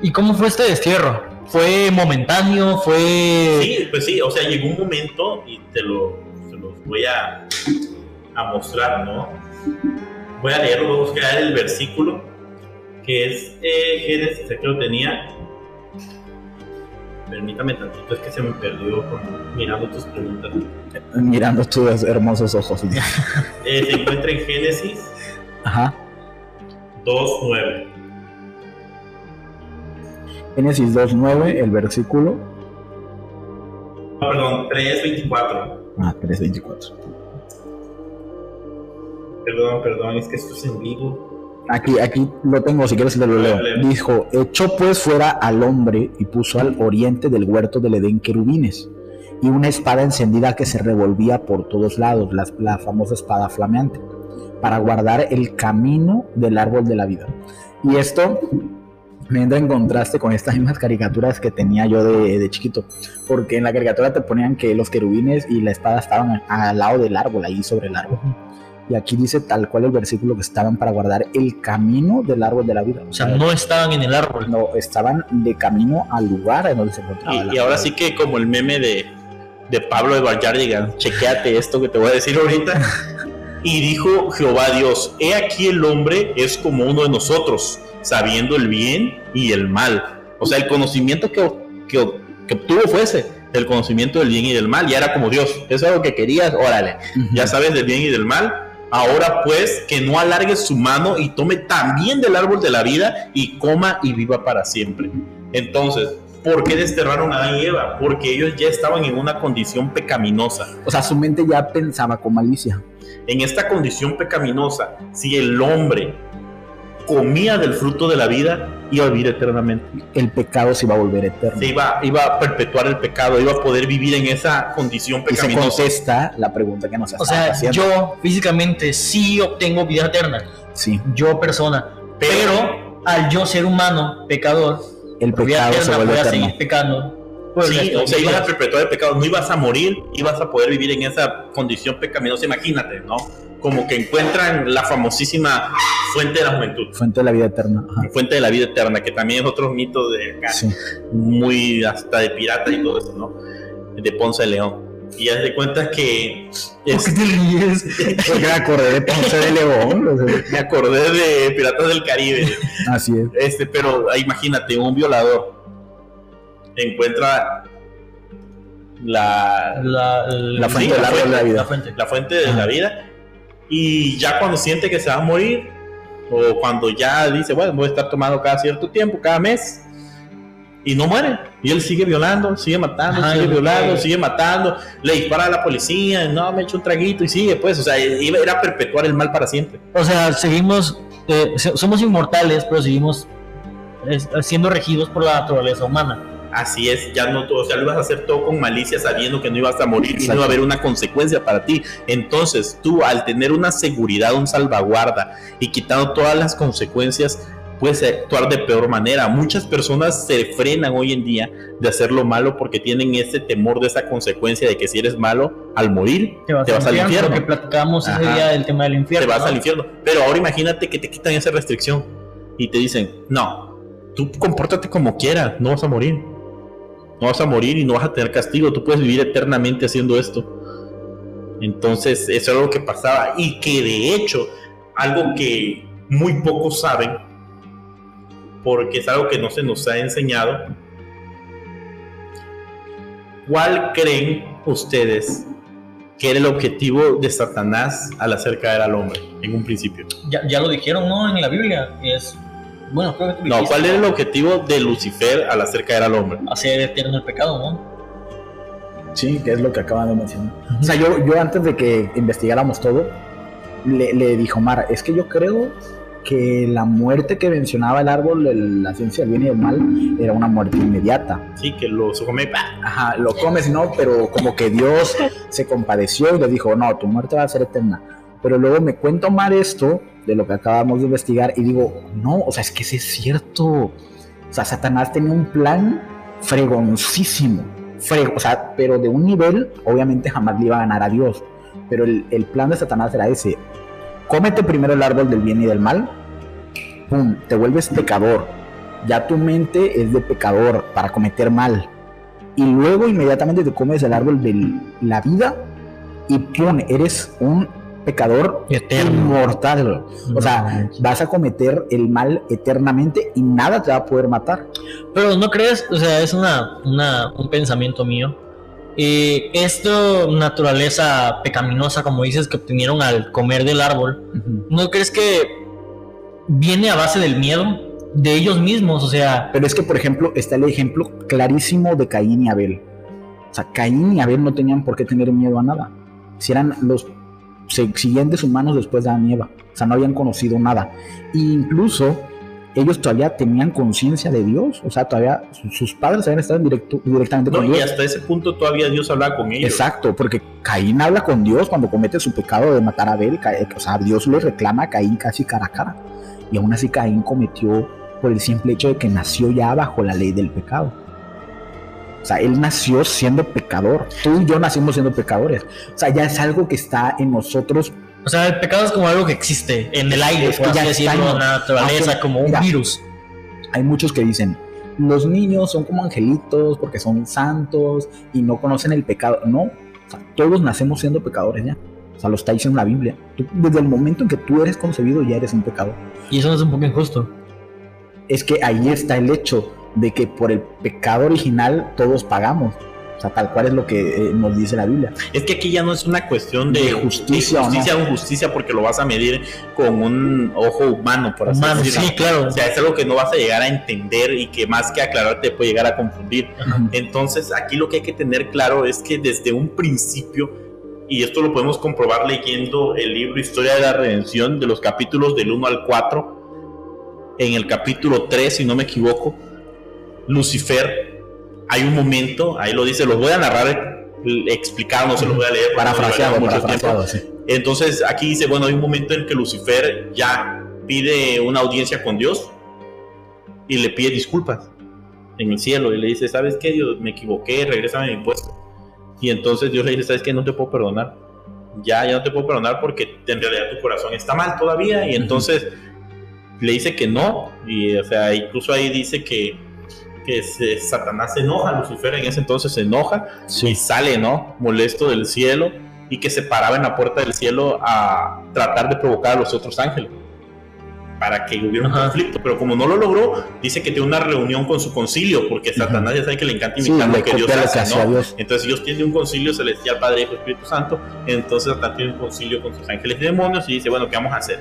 Speaker 2: ¿Y cómo fue este destierro? ¿Fue momentáneo? ¿Fue...?
Speaker 1: Sí, pues sí, o sea, llegó un momento y te lo, los voy a, a mostrar, ¿no? Voy a leerlo, voy a buscar el versículo que es eh, Génesis, aquí lo tenía. Permítame tantito, es que se me perdió con- mirando tus preguntas.
Speaker 3: Mirando tus hermosos ojos.
Speaker 1: Eh, se encuentra en Génesis
Speaker 3: Ajá.
Speaker 1: 2.9.
Speaker 3: Génesis 2.9, el versículo.
Speaker 1: No, perdón, 3.24.
Speaker 3: Ah, 3.24.
Speaker 1: Perdón, perdón, es que esto es en vivo.
Speaker 3: Aquí, aquí lo tengo, si quieres te lo leo. Dijo, echó pues fuera al hombre y puso al oriente del huerto del Edén querubines y una espada encendida que se revolvía por todos lados, la, la famosa espada flameante, para guardar el camino del árbol de la vida. Y esto me entra en contraste con estas mismas caricaturas que tenía yo de, de chiquito, porque en la caricatura te ponían que los querubines y la espada estaban al lado del árbol, ahí sobre el árbol. Y aquí dice tal cual el versículo que estaban para guardar el camino del árbol de la vida.
Speaker 2: O sea, no estaban en el árbol.
Speaker 3: no, estaban de camino al lugar en donde se encontraba. la
Speaker 1: Y, y ahora sí que como el meme de, de Pablo de Barjardigan, chequeate esto que te voy a decir ahorita. Y dijo Jehová Dios, he aquí el hombre es como uno de nosotros, sabiendo el bien y el mal. O sea, el conocimiento que, que, que obtuvo fuese el conocimiento del bien y del mal, ya era como Dios. Eso es lo que querías, órale, ya sabes del bien y del mal. Ahora pues que no alargue su mano y tome también del árbol de la vida y coma y viva para siempre. Entonces, ¿por qué desterraron a Adán y Eva? Porque ellos ya estaban en una condición pecaminosa.
Speaker 3: O sea, su mente ya pensaba con malicia.
Speaker 1: En esta condición pecaminosa, si el hombre comía del fruto de la vida, iba a vivir eternamente.
Speaker 3: El pecado se iba a volver eterno.
Speaker 1: Se iba, iba a perpetuar el pecado, iba a poder vivir en esa condición
Speaker 3: y se
Speaker 1: pecaminosa.
Speaker 3: contesta la pregunta que nos
Speaker 2: O sea,
Speaker 3: haciendo.
Speaker 2: yo físicamente sí obtengo vida eterna,
Speaker 3: Sí,
Speaker 2: yo persona, pero al yo ser humano, pecador,
Speaker 3: el pecado se
Speaker 2: eterna
Speaker 3: vuelve
Speaker 2: voy a
Speaker 3: eterno.
Speaker 2: seguir pecando. El
Speaker 1: Sí,
Speaker 2: resto de
Speaker 1: o sea, ibas a perpetuar el pecado, no ibas a morir, ibas a poder vivir en esa condición pecaminosa, imagínate, ¿no? Como que encuentran la famosísima fuente de la juventud,
Speaker 3: Fuente de la vida eterna. Ajá.
Speaker 1: fuente de la vida eterna, que también es otro mito de acá,
Speaker 3: Sí.
Speaker 1: muy hasta de pirata y todo eso, ¿no? De Ponce de León. Y haz de cuenta que
Speaker 2: ¿Por qué
Speaker 1: es-
Speaker 2: te ríes?
Speaker 3: Porque me acordé de Ponce de León. o sea,
Speaker 1: me acordé de Piratas del Caribe,
Speaker 3: Así es.
Speaker 1: este, pero imagínate, un violador encuentra la,
Speaker 2: La, el-
Speaker 3: La fuente
Speaker 1: Sí, la
Speaker 3: árbol de la
Speaker 1: fuente,
Speaker 3: vida.
Speaker 2: la fuente.
Speaker 1: fuente de la vida y ya cuando siente que se va a morir o cuando ya dice bueno voy a estar tomando cada cierto tiempo cada mes y no muere y él sigue violando sigue matando
Speaker 2: Ajá,
Speaker 1: sigue violando sigue matando le dispara a la policía no me echo un traguito y sigue pues o sea iba era perpetuar el mal para siempre
Speaker 2: O sea, seguimos, eh, somos inmortales, pero seguimos siendo regidos por la naturaleza humana.
Speaker 1: Así es, ya no, o sea, lo ibas a hacer todo con malicia sabiendo que no ibas a morir y no iba a haber una consecuencia para ti. Entonces, tú al tener una seguridad, un salvaguarda y quitando todas las consecuencias, puedes actuar de peor manera. Muchas personas se frenan hoy en día de hacer lo malo porque tienen ese temor de esa consecuencia de que si eres malo, al morir,
Speaker 2: Te vas,
Speaker 1: Te vas al infierno.
Speaker 2: Lo que platicábamos ese día del tema del infierno.
Speaker 1: te vas
Speaker 2: ¿no?
Speaker 1: al infierno. Pero ahora imagínate que te quitan esa restricción y te dicen, no, tú compórtate como quieras, no vas a morir. No vas a morir y no vas a tener castigo, tú puedes vivir eternamente haciendo esto. Entonces, eso es algo que pasaba y que de hecho, algo que muy pocos saben, porque es algo que no se nos ha enseñado, ¿cuál creen ustedes que era el objetivo de Satanás al hacer caer al hombre en un principio?
Speaker 2: Ya, ya lo dijeron, ¿no? En la Biblia. Es, bueno, creo que
Speaker 1: No, ¿cuál era el objetivo de Lucifer al hacer caer al hombre?
Speaker 2: Hacer eterno el pecado, ¿no?
Speaker 3: Sí, que es lo que acaban de mencionar. O sea, yo, yo antes de que investigáramos todo, le, le dijo Omar, es que yo creo que la muerte que mencionaba el árbol de la ciencia del bien y del mal era una muerte inmediata.
Speaker 1: Sí, que lo come.
Speaker 3: Ajá, lo comes, ¿no? Pero como que Dios se compadeció y le dijo, no, tu muerte va a ser eterna. Pero luego me cuenta Omar esto de lo que acabamos de investigar y digo, no, o sea, es que sí es cierto. O sea, Satanás tenía un plan fregoncísimo, frego, o sea, pero de un nivel, obviamente jamás le iba a ganar a Dios. Pero el, el plan de Satanás era ese, cómete primero el árbol del bien y del mal, pum, te vuelves pecador, ya tu mente es de pecador para cometer mal, y luego inmediatamente te comes el árbol de la vida y pum, eres un pecador
Speaker 2: Eterno.
Speaker 3: inmortal. O sea, vas a cometer el mal eternamente y nada te va a poder matar.
Speaker 2: Pero no crees, o sea, es una, una- un pensamiento mío. Esto, naturaleza pecaminosa, como dices, que obtenieron al comer del árbol, ¿no crees que viene a base del miedo de ellos mismos? O sea,
Speaker 3: Pero es que, por ejemplo, está el ejemplo clarísimo de Caín y Abel. O sea, Caín y Abel no tenían por qué tener miedo a nada. Si eran los siguientes humanos después de Adán y Eva. O sea, no habían conocido nada. E incluso ellos todavía tenían conciencia de Dios. O sea, todavía su- sus padres habían estado directo, directamente
Speaker 1: No,
Speaker 3: con
Speaker 1: y
Speaker 3: Dios.
Speaker 1: hasta ese punto todavía Dios hablaba con ellos.
Speaker 3: Exacto, porque Caín habla con Dios cuando comete su pecado de matar a Abel. O sea, Dios le reclama a Caín casi cara a cara. Y aún así Caín cometió por el simple hecho de que nació ya bajo la ley del pecado. O sea, él nació siendo pecador. Tú y yo nacimos siendo pecadores. O sea, ya es algo que está en nosotros.
Speaker 2: o sea, el pecado es como algo que existe en el aire,
Speaker 3: Es que
Speaker 2: por
Speaker 3: ya
Speaker 2: así
Speaker 3: está
Speaker 2: decirlo,
Speaker 3: en-
Speaker 2: en la naturaleza,
Speaker 3: aunque-
Speaker 2: como un
Speaker 3: mira,
Speaker 2: virus.
Speaker 3: Hay muchos que dicen, los niños son como angelitos porque son santos y no conocen el pecado. No, o sea, todos nacemos siendo pecadores ya. O sea, lo está diciendo la Biblia. Tú- desde el momento en que tú eres concebido ya eres un pecador.
Speaker 2: Y eso no es un poco injusto.
Speaker 3: es que ahí está el hecho de que por el pecado original todos pagamos. O sea, tal cual es lo que eh, nos dice la Biblia.
Speaker 1: Es que aquí ya no es una cuestión de,
Speaker 3: De justicia o no.
Speaker 1: justicia o injusticia porque lo vas a medir con un ojo humano, por así
Speaker 2: Humano,
Speaker 1: decirlo.
Speaker 2: sí, claro.
Speaker 1: O sea, es algo que no vas a llegar a entender y que más que aclararte puede llegar a confundir. Entonces, aquí lo que hay que tener claro es que desde un principio, y esto lo podemos comprobar leyendo el libro Historia de la Redención, de los capítulos del 1 al 4, en el capítulo 3, si no me equivoco, Lucifer, hay un momento, ahí lo dice, los voy a narrar explicado, no se los voy a leer.
Speaker 3: Parafraseado,
Speaker 1: mucho
Speaker 3: parafraseado, sí.
Speaker 1: tiempo. Entonces, aquí dice, bueno, hay un momento en que Lucifer ya pide una audiencia con Dios y le pide disculpas en el cielo y le dice, ¿sabes qué? Dios, me equivoqué, regrésame mi puesto. Y entonces Dios le dice, ¿sabes qué? No te puedo perdonar. Ya, ya no te puedo perdonar porque en realidad tu corazón está mal todavía. Y entonces le dice que no. Y, o sea, incluso ahí dice que, que se- Satanás se enoja, Lucifer en ese entonces se enoja y sale, ¿no? Molesto del cielo y que se paraba en la puerta del cielo a tratar de provocar a los otros ángeles para que hubiera un
Speaker 2: Ajá.
Speaker 1: conflicto, pero como no lo logró, dice que tiene una reunión con su concilio, porque Satanás ya sabe que le encanta
Speaker 3: Sí,
Speaker 1: imitar
Speaker 3: le
Speaker 1: lo que Dios hace, ¿no?
Speaker 3: Dios.
Speaker 1: Entonces Dios tiene un concilio celestial, Padre, Hijo, Espíritu Santo, entonces Satanás tiene un concilio con sus ángeles y demonios y dice, bueno, ¿qué vamos a hacer?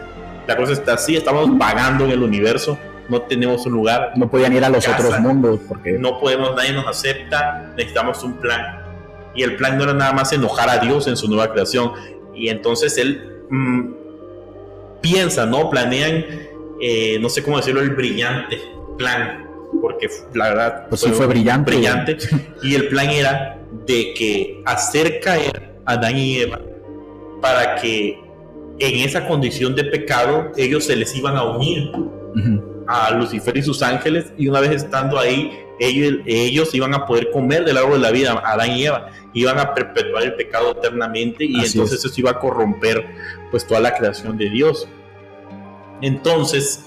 Speaker 1: La cosa está así, estamos vagando en el universo, no tenemos un lugar,
Speaker 3: No podían ir a los
Speaker 1: Casa.
Speaker 3: otros mundos porque
Speaker 1: no podemos, nadie nos acepta, necesitamos un plan. Y el plan no era nada más enojar a Dios en su nueva creación. Y entonces él mm, piensa, ¿no? Planean, eh, no sé cómo decirlo, el brillante plan. Porque la verdad
Speaker 3: Pues sí, fue brillante.
Speaker 1: brillante. Y el plan era de que hacer caer a Adán y Eva para que en esa condición de pecado ellos se les iban a unir
Speaker 3: Ujú.
Speaker 1: A Lucifer y sus ángeles y una vez estando ahí ellos, ellos iban a poder comer del árbol de la vida, Adán y Eva, iban a perpetuar el pecado eternamente y
Speaker 3: Así
Speaker 1: entonces eso iba a corromper pues toda la creación de Dios. Entonces,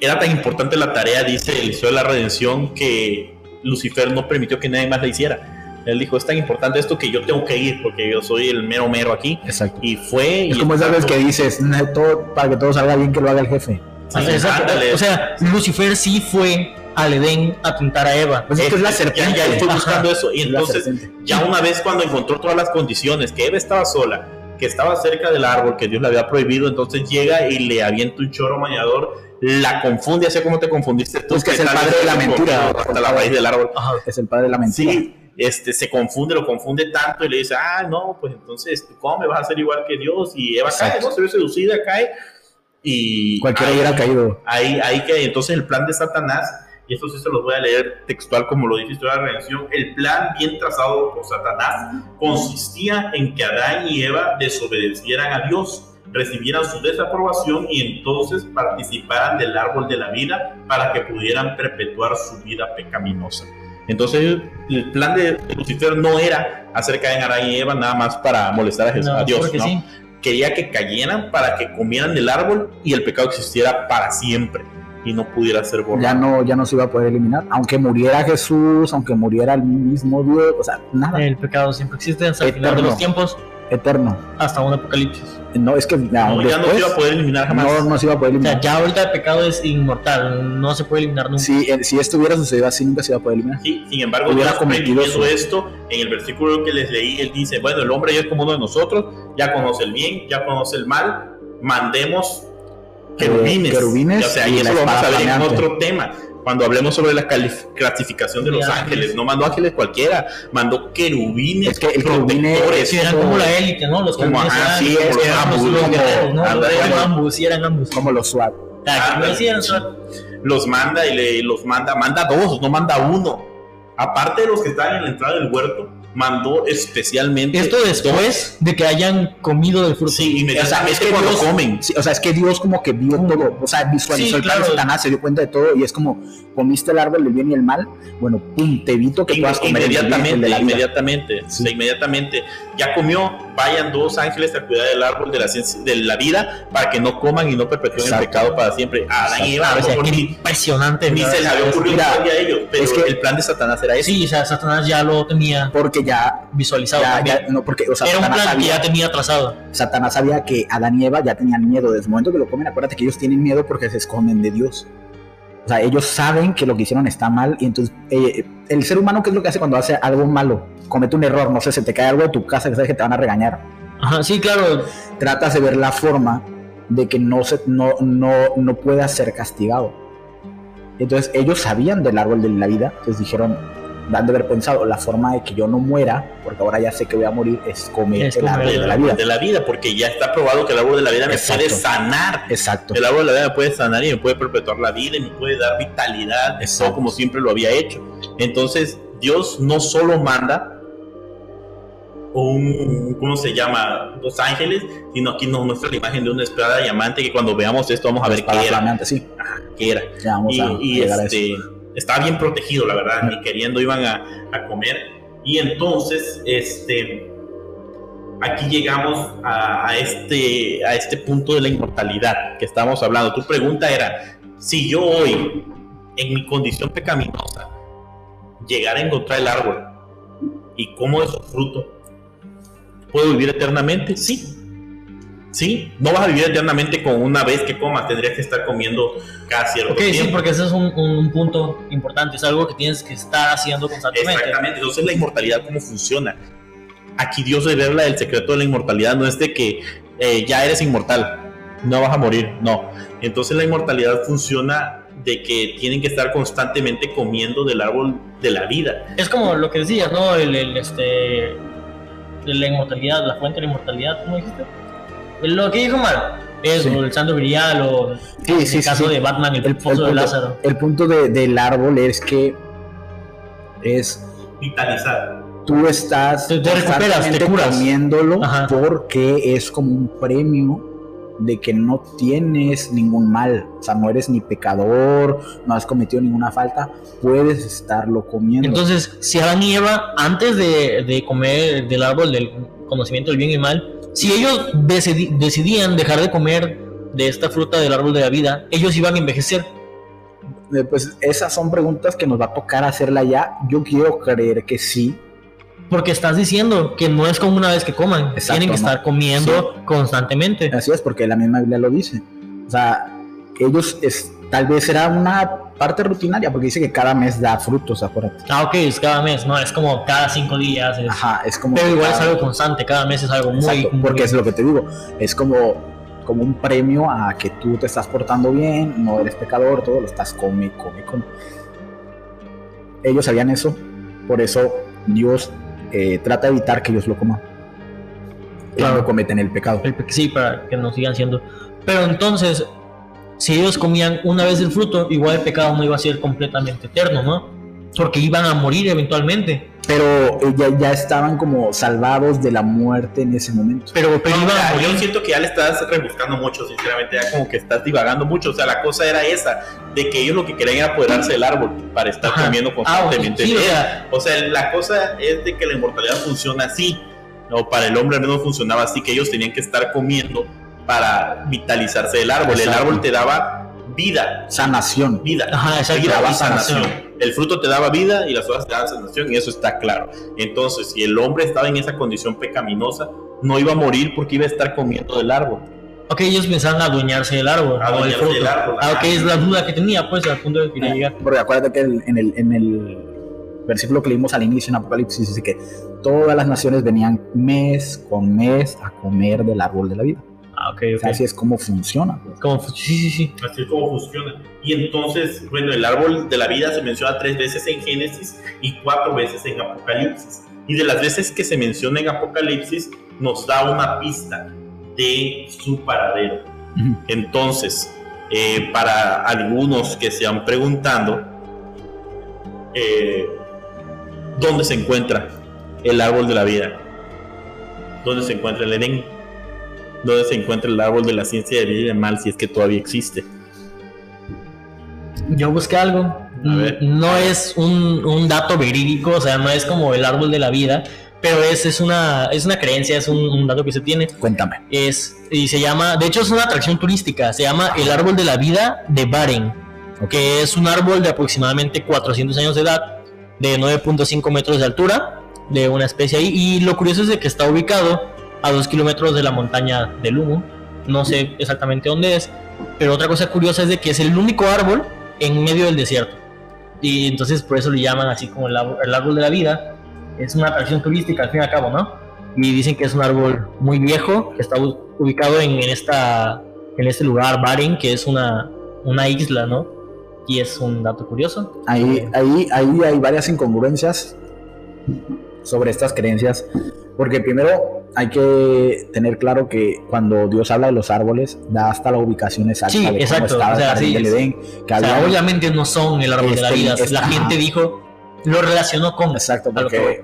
Speaker 1: era tan importante la tarea, dice el de la Redención, que Lucifer no permitió que nadie más la hiciera. Él dijo, es tan importante esto que yo tengo que ir porque yo soy el mero mero aquí.
Speaker 3: Exacto.
Speaker 1: Y fue...
Speaker 3: Es
Speaker 1: y
Speaker 3: como veces
Speaker 1: estando-
Speaker 3: que dices, "No, todo, para que todo salga bien, que lo haga el jefe.
Speaker 1: Sí.
Speaker 2: O sea, Lucifer sí fue al Edén a tentar a Eva.
Speaker 3: Pues es que es la
Speaker 1: Ya-
Speaker 3: serpiente.
Speaker 1: Ya, estoy
Speaker 2: Ajá.
Speaker 1: buscando eso. Y entonces, ya una vez cuando encontró todas las condiciones, que Eva estaba sola, que estaba cerca del árbol que Dios le había prohibido, entonces llega y le avienta un choro mañador, la confunde, así como te confundiste tú.
Speaker 3: Es que es el padre de la mentira.
Speaker 1: Hasta la raíz del árbol.
Speaker 2: Ajá.
Speaker 3: Es el padre de la mentira.
Speaker 1: Sí, este, se confunde, lo confunde tanto y le dice, ah, no, pues entonces tú come, vas a ser igual que Dios. Y Eva cae,
Speaker 3: Exacto.
Speaker 1: ¿no? Se ve seducida, cae. Y
Speaker 3: Cualquiera
Speaker 1: ahí-
Speaker 3: hubiera caído.
Speaker 1: ahí, ahí que entonces el plan de Satanás, y esto sí se los voy a leer textual como lo dice Historia de la Redención, el plan bien trazado por Satanás consistía en que Adán y Eva desobedecieran a Dios recibieran su desaprobación y entonces participaran del árbol de la vida para que pudieran perpetuar su vida pecaminosa. Entonces el plan de Lucifer no era hacer caer a Adán y Eva nada más para molestar a, Jesús,
Speaker 2: No,
Speaker 1: a Dios, ¿no?
Speaker 2: sí.
Speaker 1: Quería que cayeran para que comieran del árbol y el pecado existiera para siempre y no pudiera ser borrado.
Speaker 3: Ya no, ya no se iba a poder eliminar. Aunque muriera Jesús, aunque muriera el mismo Dios, o sea, nada.
Speaker 2: El pecado siempre existe hasta el final de los tiempos,
Speaker 3: Eterno.
Speaker 2: hasta un apocalipsis.
Speaker 3: No, es que ya,
Speaker 1: No, ya no se
Speaker 3: después,
Speaker 1: iba a poder eliminar jamás.
Speaker 3: no, no se iba a poder
Speaker 2: O sea,
Speaker 3: eliminar.
Speaker 2: ya ahorita el pecado es inmortal, no se puede eliminar nunca.
Speaker 3: Si, eh, si esto hubiera sucedido así, nunca se iba a poder eliminar.
Speaker 1: Sí, sin embargo,
Speaker 3: Hubiera
Speaker 1: Dios
Speaker 3: cometido su-
Speaker 1: esto, en el versículo que les leí, él dice, bueno, el hombre ya es como uno de nosotros, ya conoce el bien, ya conoce el mal, mandemos querubines.
Speaker 3: Eh, querubines
Speaker 1: o sea, y
Speaker 3: y
Speaker 1: eso lo vamos a ver en otro tema. Cuando hablemos sobre la clasificación de los ángeles,
Speaker 2: ángeles.
Speaker 1: no mandó ángeles cualquiera, mandó querubines
Speaker 3: Es que el
Speaker 1: protectores.
Speaker 2: Sí, eran como la élite, ¿no? Los que
Speaker 1: Como, ajá, sí,
Speaker 2: eran,
Speaker 1: los ambos,
Speaker 2: los guerreros, ¿no?
Speaker 1: ándale,
Speaker 2: Eran
Speaker 1: como-
Speaker 2: ambos, sí, eran ambos.
Speaker 3: Como los SWAT.
Speaker 2: Ah,
Speaker 1: ándale.
Speaker 2: sí, eran SWAT.
Speaker 1: los manda y le, los manda, manda dos, no manda uno. Aparte de los que estaban en la entrada del huerto, mandó especialmente.
Speaker 2: Esto después de que hayan comido del fruto.
Speaker 1: Sí,
Speaker 3: O sea,
Speaker 1: inmediatamente
Speaker 3: es que
Speaker 1: cuando
Speaker 3: Dios,
Speaker 1: comen.
Speaker 3: sí, o sea, es que Dios como que vio todo, o sea, visualizó
Speaker 2: Sí,
Speaker 3: el plan de
Speaker 2: claro.
Speaker 3: Satanás, se dio cuenta de todo y es como, comiste el árbol del bien y el mal, bueno, pum, te evito que puedas comer el del bien y el
Speaker 1: Inmediatamente,
Speaker 3: de la vida.
Speaker 1: inmediatamente,
Speaker 3: Sí.
Speaker 1: o sea, inmediatamente. Ya comió, vayan dos ángeles a cuidar del árbol de la, ciencia- de la vida para que no coman y no perpetúen
Speaker 3: Exacto.
Speaker 1: el pecado para siempre. Adán y Eva,
Speaker 2: impresionante.
Speaker 1: ni se les había ocurrido a ellos, pero
Speaker 3: es que-
Speaker 1: el plan de Satanás era ese.
Speaker 2: Sí, o sea, Satanás ya lo tenía
Speaker 3: Porque ya,
Speaker 2: visualizado
Speaker 3: ya,
Speaker 2: también.
Speaker 3: ya- no, porque, o sea,
Speaker 2: Era un plan que
Speaker 3: sabía,
Speaker 2: ya tenía trazado.
Speaker 3: Satanás sabía que Adán y Eva ya tenían miedo. Desde el momento que lo comen, acuérdate que ellos tienen miedo porque se esconden de Dios. O sea, ellos saben que lo que hicieron está mal y entonces eh, el ser humano, ¿qué es lo que hace cuando hace algo malo? Comete un error, no sé, se te cae algo de tu casa que sabes que te van a regañar.
Speaker 2: Ajá, sí, claro.
Speaker 3: Tratas de ver la forma de que no, se, no, no, no pueda ser castigado. Entonces ellos sabían del árbol de la vida, entonces dijeron, han de haber pensado, la forma de que yo no muera, porque ahora ya sé que voy a morir, es comer
Speaker 2: Es
Speaker 3: el
Speaker 2: comer
Speaker 3: árbol de
Speaker 2: el
Speaker 3: la vida.
Speaker 1: de la vida, porque ya está probado que el árbol de la vida me
Speaker 3: Exacto.
Speaker 1: puede sanar.
Speaker 3: Exacto.
Speaker 1: El árbol de la vida me puede sanar y me puede perpetuar la vida y me puede dar vitalidad, todo como siempre lo había hecho. Entonces, Dios no solo manda un, ¿cómo se llama? Dos ángeles, sino aquí nos muestra la imagen de una espada diamante que cuando veamos esto vamos a ver qué era.
Speaker 3: sí.
Speaker 1: Qué era.
Speaker 3: Ya vamos
Speaker 1: Y,
Speaker 3: a
Speaker 1: y,
Speaker 3: a
Speaker 1: este,
Speaker 3: eso.
Speaker 1: Estaba bien protegido, la verdad, ni queriendo iban a, a comer. Y entonces, este, aquí llegamos a, este, a este punto de la inmortalidad que estábamos hablando. Tu pregunta era, si yo hoy, en mi condición pecaminosa, llegara a encontrar el árbol y como de su fruto, ¿puedo vivir eternamente? Sí. Sí, no vas a vivir eternamente con una vez que comas, tendrías que estar comiendo cada cierto
Speaker 2: Ok, sí,
Speaker 1: tiempo.
Speaker 2: porque ese es un, un punto importante. Es algo que tienes que estar haciendo constantemente.
Speaker 1: Exactamente, entonces la inmortalidad, ¿cómo funciona? Aquí Dios revela el secreto de la inmortalidad, no es de que eh, ya eres inmortal, no vas a morir, no. Entonces la inmortalidad funciona de que tienen que estar constantemente comiendo del árbol de la vida.
Speaker 2: Es como lo que decías, ¿no? El, el, este, la inmortalidad, la fuente de la inmortalidad, ¿cómo dijiste? Lo que dijo mal, eso,
Speaker 3: Sí.
Speaker 2: el santo grial o
Speaker 3: Sí,
Speaker 2: en
Speaker 3: sí,
Speaker 2: el
Speaker 3: sí,
Speaker 2: caso
Speaker 3: sí.
Speaker 2: de Batman, el,
Speaker 3: El, el
Speaker 2: pozo de
Speaker 3: punto,
Speaker 2: Lázaro.
Speaker 3: el punto de- del árbol es que es
Speaker 1: Vitalizar.
Speaker 3: tú estás
Speaker 2: Te- te recuperas, te curas.
Speaker 3: comiéndolo
Speaker 2: Ajá.
Speaker 3: porque es como un premio de que no tienes ningún mal, o sea, no eres ni pecador, no has cometido ninguna falta, puedes estarlo comiendo.
Speaker 2: Entonces, si Adán y Eva, antes de, de comer del árbol del conocimiento del bien y mal, si ellos decidían dejar de comer de esta fruta del árbol de la vida, ellos iban a envejecer.
Speaker 3: Eh, pues esas son preguntas que nos va a tocar hacerla ya. Yo quiero creer que sí,
Speaker 2: Porque estás diciendo que no es como una vez que coman,
Speaker 3: Exacto,
Speaker 2: tienen que
Speaker 3: ¿no?
Speaker 2: estar comiendo constantemente.
Speaker 3: Así es, porque la misma Biblia lo dice. O sea, ellos es, tal vez era una parte rutinaria, porque dice que cada mes da frutos, acuérdate.
Speaker 2: Ah, ok, es cada mes, no, es como cada cinco días. es-
Speaker 3: Ajá, es como.
Speaker 2: pero igual es
Speaker 3: cada-
Speaker 2: algo constante, cada mes es algo muy.
Speaker 3: Exacto,
Speaker 2: muy-
Speaker 3: porque es lo que te digo. Es como, como un premio a que tú te estás portando bien, no eres pecador, todo lo estás come, come, come. Ellos sabían eso, por eso Dios eh, trata de evitar que ellos lo coman. Claro, cometen el pecado.
Speaker 2: el pe- sí, para que nos sigan siendo. Pero entonces, si ellos comían una vez el fruto, igual el pecado no iba a ser completamente eterno, ¿no? porque iban a morir eventualmente.
Speaker 3: Pero eh, ya, ya estaban como salvados de la muerte en ese momento.
Speaker 2: Pero, pero
Speaker 1: No,
Speaker 2: iban a morir.
Speaker 1: yo siento que ya le estás rebuscando mucho, sinceramente, ya como que estás divagando mucho. O sea, la cosa era esa, de que ellos lo que querían era apoderarse del árbol para estar
Speaker 2: Ajá.
Speaker 1: comiendo
Speaker 2: Ah,
Speaker 1: constantemente
Speaker 2: sí,
Speaker 1: de
Speaker 2: o sea,
Speaker 1: O sea, la cosa es de que la inmortalidad funciona así, o para el hombre al menos funcionaba así, que ellos tenían que estar comiendo para vitalizarse del árbol. El árbol te daba vida,
Speaker 3: Sanación.
Speaker 1: vida,
Speaker 2: Ajá, exacto,
Speaker 1: vida
Speaker 2: daba
Speaker 1: y sanación.
Speaker 2: sanación.
Speaker 1: El fruto te daba vida y las hojas te daban sanación, y eso está claro. Entonces, si el hombre estaba en esa condición pecaminosa, no iba a morir porque iba a estar comiendo del árbol.
Speaker 2: ok, ellos pensaban adueñarse del árbol,
Speaker 1: Adueñarse
Speaker 2: fruto.
Speaker 1: del árbol,
Speaker 2: Ah, ok, es la duda que tenía, pues, al punto de que quería llegar.
Speaker 3: Porque acuérdate que el- en el, en el versículo que leímos al inicio en Apocalipsis dice que todas las naciones venían mes con mes a comer del árbol de la vida.
Speaker 2: Ah, ok,
Speaker 3: O
Speaker 2: ok.
Speaker 3: sea, así es como funciona. pues.
Speaker 2: Como, sí, sí, sí.
Speaker 1: Así es como funciona. Y entonces, bueno, el árbol de la vida se menciona tres veces en Génesis y cuatro veces en Apocalipsis. Y de las veces que se menciona en Apocalipsis, nos da una pista de su paradero. Entonces, eh, para algunos que se han preguntando, eh, ¿dónde se encuentra el árbol de la vida? ¿Dónde se encuentra el Edén? ¿Dónde se encuentra el árbol de la ciencia de bien y de mal si es que todavía existe?
Speaker 2: Yo busqué algo.
Speaker 1: A ver.
Speaker 2: No es un, un dato verídico, o sea, no es como el árbol de la vida, pero es, es, una, es una creencia, es un, un dato que se tiene.
Speaker 3: Cuéntame.
Speaker 2: Es, y se llama, de hecho es una atracción turística, se llama el árbol de la vida de Baren, que es un árbol de aproximadamente 400 años de edad, de 9.5 metros de altura, de una especie ahí, y lo curioso es de que está ubicado a 2 kilómetros de la montaña del humo, no sé exactamente dónde es, pero otra cosa curiosa es de que es el único árbol en medio del desierto, y entonces por eso le llaman así como el árbol, el árbol de la vida, es una atracción turística al fin y al cabo, ¿no? y dicen que es un árbol muy viejo que está ubicado en, en esta en este lugar Baren que es una una isla no y es un dato curioso.
Speaker 3: Ahí, ahí, ahí hay varias incongruencias sobre estas creencias. Porque primero hay que tener claro que cuando Dios habla de los árboles, da hasta la ubicación exacta
Speaker 2: Sí,
Speaker 3: de
Speaker 2: exacto,
Speaker 3: cómo estaba
Speaker 2: o sea,
Speaker 3: el jardín
Speaker 2: sí,
Speaker 3: del. Edén. Que
Speaker 2: o sea
Speaker 3: había-
Speaker 2: obviamente no son el árbol de la
Speaker 3: Este,
Speaker 2: vida
Speaker 3: este,
Speaker 2: la
Speaker 3: ajá.
Speaker 2: gente dijo lo relacionó con
Speaker 3: Exacto,
Speaker 2: lo
Speaker 3: porque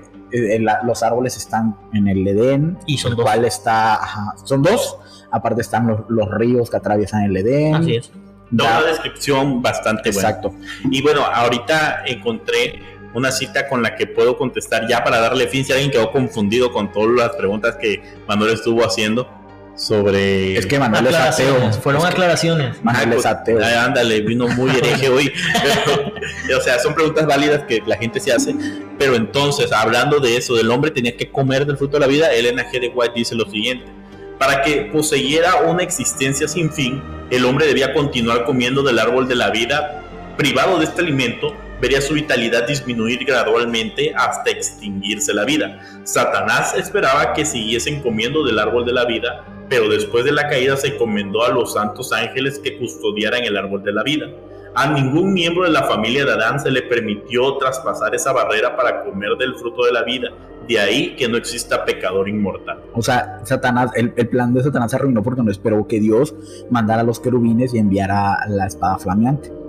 Speaker 3: la- los árboles están en el Edén,
Speaker 2: Y son
Speaker 3: el
Speaker 2: dos.
Speaker 3: cual está, ajá, son dos, aparte están los, los ríos que atraviesan el Edén.
Speaker 2: así es
Speaker 1: Da
Speaker 3: Da-
Speaker 1: una descripción bastante buena.
Speaker 3: exacto.
Speaker 1: Y bueno, ahorita encontré una cita con la que puedo contestar ya para darle fin si alguien quedó confundido con todas las preguntas que Manuel estuvo haciendo sobre...
Speaker 3: Es que Manuel es ateo.
Speaker 2: aclaraciones fueron
Speaker 3: Es que
Speaker 2: aclaraciones
Speaker 3: Manuel es
Speaker 1: pues,
Speaker 3: ateo.
Speaker 1: ay, ándale, vino muy hereje hoy. Pero, o sea, son preguntas válidas que la gente se hace. Pero entonces, hablando de eso, del hombre tenía que comer del fruto de la vida, Elena G. de White dice lo siguiente. Para que poseyera una existencia sin fin, el hombre debía continuar comiendo del árbol de la vida. Privado de este alimento, vería su vitalidad disminuir gradualmente hasta extinguirse la vida. Satanás esperaba que siguiesen comiendo del árbol de la vida, pero después de la caída se encomendó a los santos ángeles que custodiaran el árbol de la vida. A ningún miembro de la familia de Adán se le permitió traspasar esa barrera para comer del fruto de la vida. De ahí que no exista pecador inmortal.
Speaker 3: O sea, Satanás, el, el plan de Satanás se arruinó porque no esperó que Dios mandara a los querubines y enviara la espada flameante.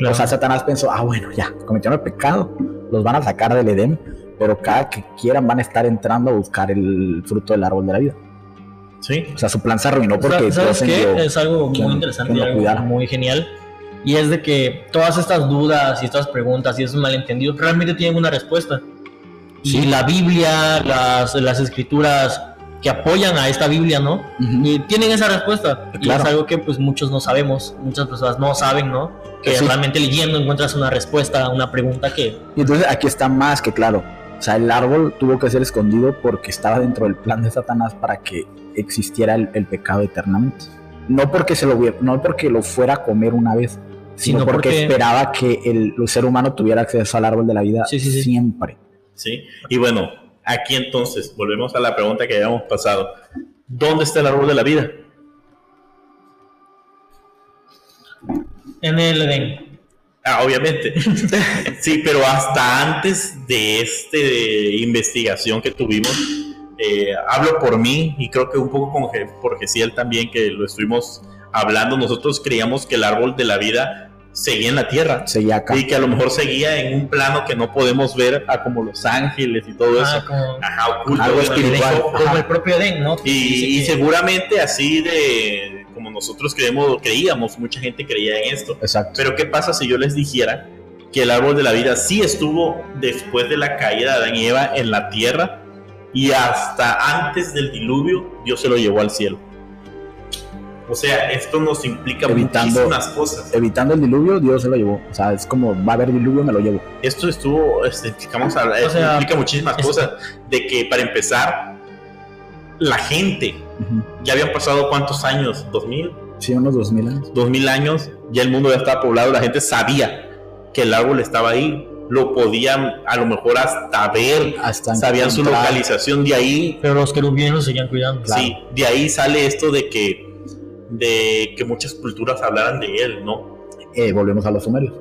Speaker 2: Claro.
Speaker 3: O sea, Satanás pensó, ah, bueno, ya, cometieron el pecado, los van a sacar del Edén, pero cada que quieran van a estar entrando a buscar el fruto del árbol de la vida.
Speaker 1: ¿Sí?
Speaker 3: O sea, su plan se arruinó porque
Speaker 2: ¿Sabes
Speaker 3: Dios
Speaker 2: qué?
Speaker 3: envió-
Speaker 2: Es algo
Speaker 3: que-
Speaker 2: muy interesante y algo muy genial. Y es de que todas estas dudas y estas preguntas y esos malentendidos realmente tienen una respuesta. Y
Speaker 3: Sí.
Speaker 2: la Biblia, las, las escrituras que apoyan a esta Biblia, ¿no? Y tienen esa respuesta. Y es algo que pues muchos no sabemos, muchas personas no saben, ¿no? Que
Speaker 3: Sí.
Speaker 2: realmente leyendo encuentras una respuesta a una pregunta que...
Speaker 3: Y entonces aquí está más que claro. O sea, el árbol tuvo que ser escondido porque estaba dentro del plan de Satanás para que existiera el, el pecado eternamente. No porque, se lo, no porque lo fuera a comer una vez, sino,
Speaker 2: Sino
Speaker 3: porque,
Speaker 2: porque-
Speaker 3: esperaba que el, el ser humano tuviera acceso al árbol de la vida
Speaker 2: Sí, sí, sí.
Speaker 3: siempre.
Speaker 1: ¿Sí? Y bueno, aquí entonces, volvemos a la pregunta que habíamos pasado. ¿Dónde está el árbol de la vida?
Speaker 2: En el Edén.
Speaker 1: Ah, obviamente. sí, pero hasta antes de esta investigación que tuvimos, eh, hablo por mí y creo que un poco con por Gesiel también, que lo estuvimos hablando. Nosotros creíamos que el árbol de la vida seguía en la tierra.
Speaker 3: Seguía acá.
Speaker 1: Y que a lo mejor seguía en un plano que no podemos ver, a como los ángeles y todo
Speaker 2: Ah,
Speaker 1: eso.
Speaker 2: como,
Speaker 1: Ajá, oculto.
Speaker 3: Algo espiritual.
Speaker 2: Como el propio Edén, ¿no?
Speaker 1: Y,
Speaker 2: Dice
Speaker 1: y
Speaker 2: que-
Speaker 1: seguramente así de como nosotros creemos, creíamos, mucha gente creía en esto.
Speaker 3: Exacto.
Speaker 1: Pero ¿qué pasa si yo les dijera que el árbol de la vida sí estuvo después de la caída de Adán y Eva en la tierra y hasta antes del diluvio Dios se lo llevó al cielo? O sea, esto nos implica
Speaker 3: Evitando-
Speaker 1: muchísimas cosas.
Speaker 3: Evitando el diluvio, Dios se lo llevó. O sea, es como va a haber diluvio, me lo llevo.
Speaker 1: Esto estuvo, este, implicamos a-
Speaker 2: O sea,
Speaker 1: implica muchísimas
Speaker 2: es-
Speaker 1: cosas. De que para empezar, la gente, ya habían pasado cuántos años, dos mil,
Speaker 3: Sí, unos dos mil años.
Speaker 1: dos mil años, ya el mundo ya estaba poblado, la gente sabía que el árbol estaba ahí, lo podían a lo mejor hasta ver,
Speaker 3: Hasta
Speaker 1: sabían su localización, de ahí,
Speaker 2: Pero los querubines lo seguían cuidando.
Speaker 3: Claro.
Speaker 1: sí, de ahí sale esto de que, de que muchas culturas hablaran de él, ¿no?
Speaker 3: Eh, volvemos a los sumerios.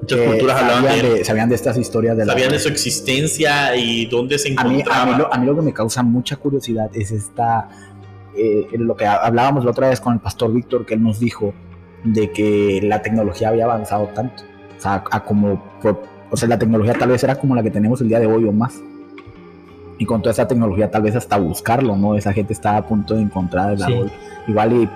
Speaker 1: Muchas
Speaker 3: Eh,
Speaker 1: culturas hablaban de
Speaker 3: de, sabían de estas historias de la-
Speaker 1: sabían de su existencia y dónde se
Speaker 3: a mí,
Speaker 1: encontraba.
Speaker 3: a, mí lo, a mí lo que me causa mucha curiosidad es esta, eh, lo que hablábamos la otra vez con el pastor Víctor, que él nos dijo de que la tecnología había avanzado tanto. O sea, a como, por- o sea, la tecnología tal vez era como la que tenemos el día de hoy o más. Y con toda esa tecnología tal vez hasta buscarlo, ¿no? Esa gente estaba a punto de encontrar el
Speaker 2: Sí.
Speaker 3: árbol. Igual y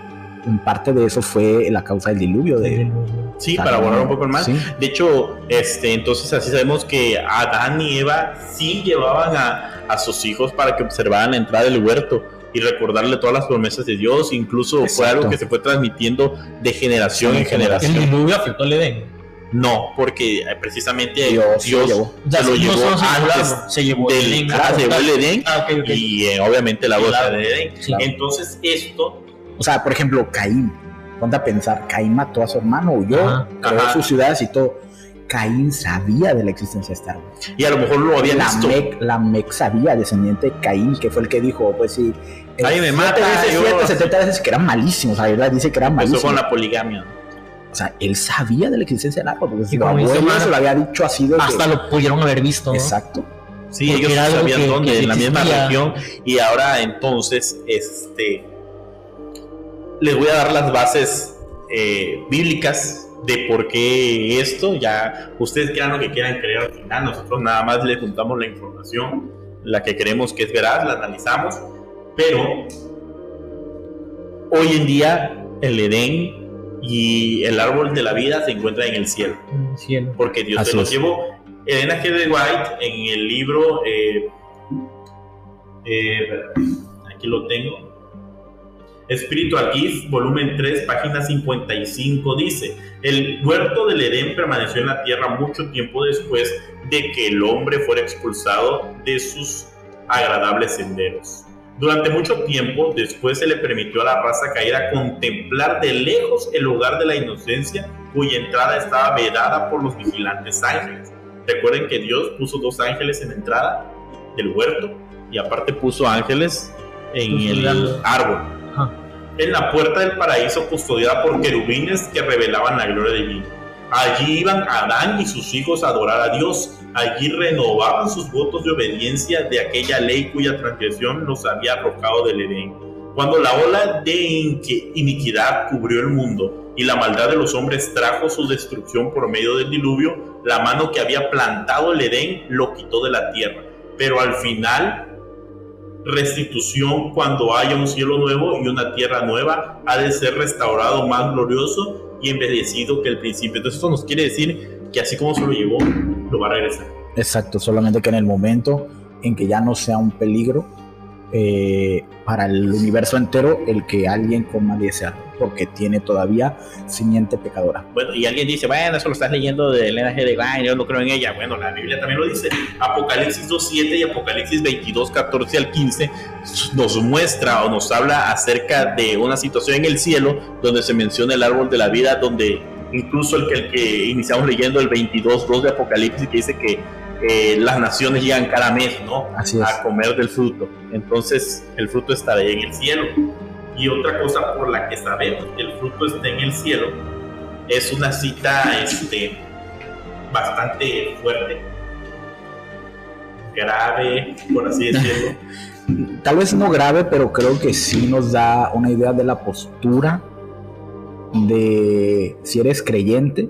Speaker 3: en parte de eso fue la causa del diluvio. De,
Speaker 1: Sí, para borrar un poco más.
Speaker 3: Sí.
Speaker 1: De hecho, este, entonces así sabemos que Adán y Eva sí llevaban a, a sus hijos para que observaran la entrada del huerto y recordarle todas las promesas de Dios. Incluso fue algo que se fue transmitiendo de generación
Speaker 3: Sí,
Speaker 1: en
Speaker 3: generación.
Speaker 2: El diluvio afectó al Edén.
Speaker 1: No, porque eh, precisamente
Speaker 3: Dios
Speaker 1: Dios,
Speaker 3: lo llevó.
Speaker 2: O sea,
Speaker 1: se lo llevó
Speaker 2: se llevó el
Speaker 1: antes
Speaker 2: árbol, se llevó el
Speaker 1: del
Speaker 2: Edén.
Speaker 1: ah, se llevó el Edén
Speaker 2: Ah,
Speaker 1: y eh, obviamente la
Speaker 2: El
Speaker 1: bolsa
Speaker 2: árbol.
Speaker 1: de Edén.
Speaker 2: Sí.
Speaker 1: Entonces esto
Speaker 3: O sea, por ejemplo, Caín. Ponte a pensar, Caín mató a su hermano, huyó,
Speaker 2: Ajá,
Speaker 3: creó
Speaker 1: ajá.
Speaker 3: sus ciudades y todo. Caín sabía de la existencia de este árbol.
Speaker 1: y a lo mejor lo había
Speaker 3: La
Speaker 1: visto.
Speaker 3: Mec, la Mec sabía, descendiente de Caín, que fue el que dijo, pues sí. eh,
Speaker 1: Ahí me
Speaker 3: siete
Speaker 1: mata,
Speaker 3: veces,
Speaker 1: yo-
Speaker 3: siete, 70 veces que eran malísimos. La verdad dice que eran
Speaker 1: Empezó
Speaker 3: malísimos.
Speaker 1: con la poligamia.
Speaker 3: O sea, él sabía de la existencia del árbol, porque su
Speaker 2: como dice
Speaker 3: se lo había dicho así de que-
Speaker 2: Hasta lo pudieron haber visto. ¿no?
Speaker 3: Exacto.
Speaker 1: Sí,
Speaker 2: Porque
Speaker 1: ellos sabían
Speaker 2: que-
Speaker 1: dónde,
Speaker 2: que
Speaker 1: en la misma región. Y ahora entonces, este, les voy a dar las bases eh, bíblicas de por qué esto. Ya ustedes crean lo que quieran creer al final. Nosotros nada más les juntamos la información, la que creemos que es veraz, la analizamos. Pero hoy en día el Edén y el árbol de la vida se encuentran en el cielo
Speaker 2: En el cielo.
Speaker 1: porque Dios
Speaker 3: Así
Speaker 1: se los llevó. Elena G. de White en el libro, eh, eh, aquí lo tengo, Spiritual Gift, volumen 3, página 55, dice, el huerto del Edén permaneció en la tierra mucho tiempo después de que el hombre fuera expulsado de sus agradables senderos. Durante mucho tiempo después se le permitió a la raza caída contemplar de lejos el hogar de la inocencia cuya entrada estaba vedada por los vigilantes ángeles. Recuerden que Dios puso dos ángeles en la entrada del huerto y aparte puso ángeles en el árbol. En la puerta del paraíso custodiada por querubines que revelaban la gloria divina. Allí iban Adán y sus hijos a adorar a Dios. Allí renovaban sus votos de obediencia de aquella ley cuya transgresión los había arrojado del Edén. Cuando la ola de iniquidad cubrió el mundo y la maldad de los hombres trajo su destrucción por medio del diluvio, la mano que había plantado el Edén lo quitó de la tierra. Pero al final, restitución cuando haya un cielo nuevo y una tierra nueva, ha de ser restaurado más glorioso y embellecido que el principio. Entonces esto nos quiere decir que así como se lo llevó, lo va a regresar.
Speaker 3: Exacto, solamente que en el momento en que ya no sea un peligro eh, para el universo entero el que alguien coma de ese árbol, porque tiene todavía simiente pecadora.
Speaker 1: Bueno, y alguien dice, bueno, eso lo estás leyendo de Elena G. de White, yo no creo en ella. Bueno, la Biblia también lo dice. Apocalipsis 2.7 y Apocalipsis 22.14 al 15 nos muestra o nos habla acerca de una situación en el cielo donde se menciona el árbol de la vida, donde incluso el que, el que iniciamos leyendo el 22.2 de Apocalipsis que dice que eh, las naciones llegan cada mes, ¿no?
Speaker 3: Así es.
Speaker 1: a comer del fruto. Entonces, el fruto estará en el cielo. Y otra cosa por la que sabemos que el fruto está en el cielo es una cita este, bastante fuerte, grave, por así decirlo.
Speaker 3: Tal vez no grave, pero creo que sí nos da una idea de la postura de si eres creyente.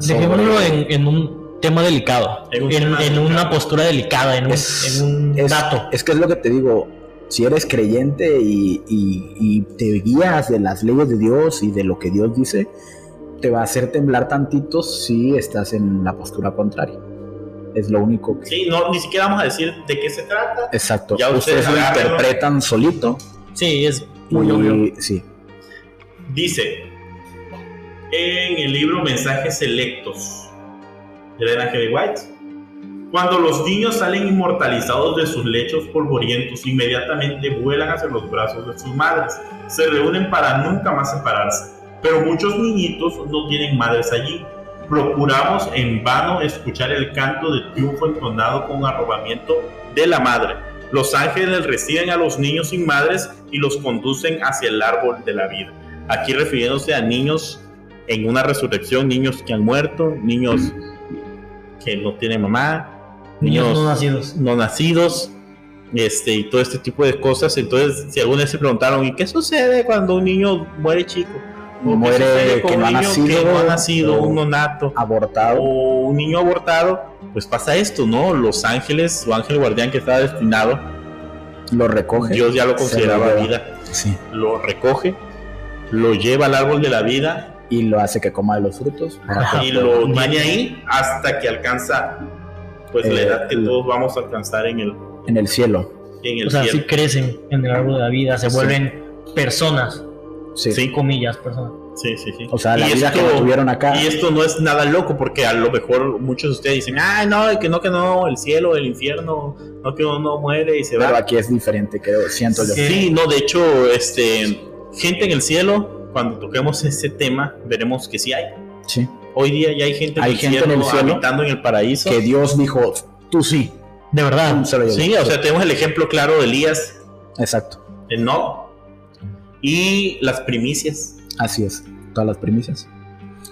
Speaker 2: Dejémoslo en, en un tema delicado,
Speaker 1: En un
Speaker 2: en,
Speaker 1: tema
Speaker 2: en
Speaker 1: delicado.
Speaker 2: una postura delicada, en un,
Speaker 3: Es-
Speaker 2: en un
Speaker 3: Es,
Speaker 2: dato.
Speaker 3: es que es lo que te digo. Si eres creyente y, y- y te guías de las leyes de Dios y de lo que Dios dice, te va a hacer temblar tantito si estás en la postura contraria. Es lo único que.
Speaker 1: Sí, no, ni siquiera vamos a decir de qué se trata.
Speaker 3: Exacto.
Speaker 1: Ya ustedes
Speaker 3: ustedes lo interpretan solito.
Speaker 2: Sí, es muy obvio.
Speaker 3: Sí.
Speaker 1: Dice en el libro Mensajes Selectos de Elena G. White. Cuando los niños salen inmortalizados de sus lechos polvorientos, inmediatamente vuelan hacia los brazos de sus madres. Se reúnen para nunca más separarse. Pero muchos niñitos no tienen madres allí. Procuramos en vano escuchar el canto de triunfo entonado con arrobamiento de la madre. Los ángeles reciben a los niños sin madres y los conducen hacia el árbol de la vida. Aquí refiriéndose a niños en una resurrección, niños que han muerto, niños que no tienen mamá,
Speaker 2: Niños
Speaker 1: niños
Speaker 2: no nacidos.
Speaker 1: no nacidos, este, y todo este tipo de cosas. Entonces, si alguna vez se preguntaron, ¿y qué sucede cuando un niño muere chico? ¿O
Speaker 3: Muere que
Speaker 1: un
Speaker 3: no ha
Speaker 1: niño
Speaker 3: nacido,
Speaker 1: que no ha nacido, un nonato,
Speaker 3: Abortado.
Speaker 1: o un niño abortado? Pues pasa esto, ¿no? Los ángeles, su ángel guardián que estaba destinado,
Speaker 3: Lo recoge.
Speaker 1: Dios ya lo consideraba vida,
Speaker 3: Sí.
Speaker 1: lo recoge, lo lleva al árbol de la vida
Speaker 3: Y lo hace que coma de los frutos.
Speaker 1: Y lo tiene ahí hasta que alcanza pues la
Speaker 3: Eh,
Speaker 1: edad que todos vamos a alcanzar en el,
Speaker 3: En el cielo.
Speaker 1: en el
Speaker 2: O sea,
Speaker 1: cielo.
Speaker 2: sí crecen en el árbol de la vida, se
Speaker 3: Sí.
Speaker 2: vuelven personas,
Speaker 3: Sí.
Speaker 1: Sí,
Speaker 2: comillas, personas.
Speaker 1: sí, sí, sí.
Speaker 3: O sea, la
Speaker 1: Y
Speaker 3: vida que
Speaker 1: esto-
Speaker 3: no tuvieron acá.
Speaker 1: Y esto no es nada loco, porque a lo mejor muchos de ustedes dicen, ay, no, que no, que no, el cielo, el infierno, no, que uno muere y se
Speaker 3: Pero
Speaker 1: va.
Speaker 3: aquí es diferente, creo. Siento yo.
Speaker 1: Sí, no, de hecho, este, gente en el cielo, cuando toquemos ese tema, veremos que sí hay.
Speaker 3: Sí.
Speaker 1: Hoy día ya hay gente en,
Speaker 3: Hay
Speaker 1: el,
Speaker 3: gente
Speaker 1: cielo,
Speaker 3: en el cielo
Speaker 1: habitando en el paraíso.
Speaker 3: Que Dios dijo, tú sí.
Speaker 2: De verdad.
Speaker 1: Sí, o sea, tenemos el ejemplo claro de Elías,
Speaker 3: Exacto.
Speaker 1: de No, y las primicias.
Speaker 3: Así es. Todas las primicias.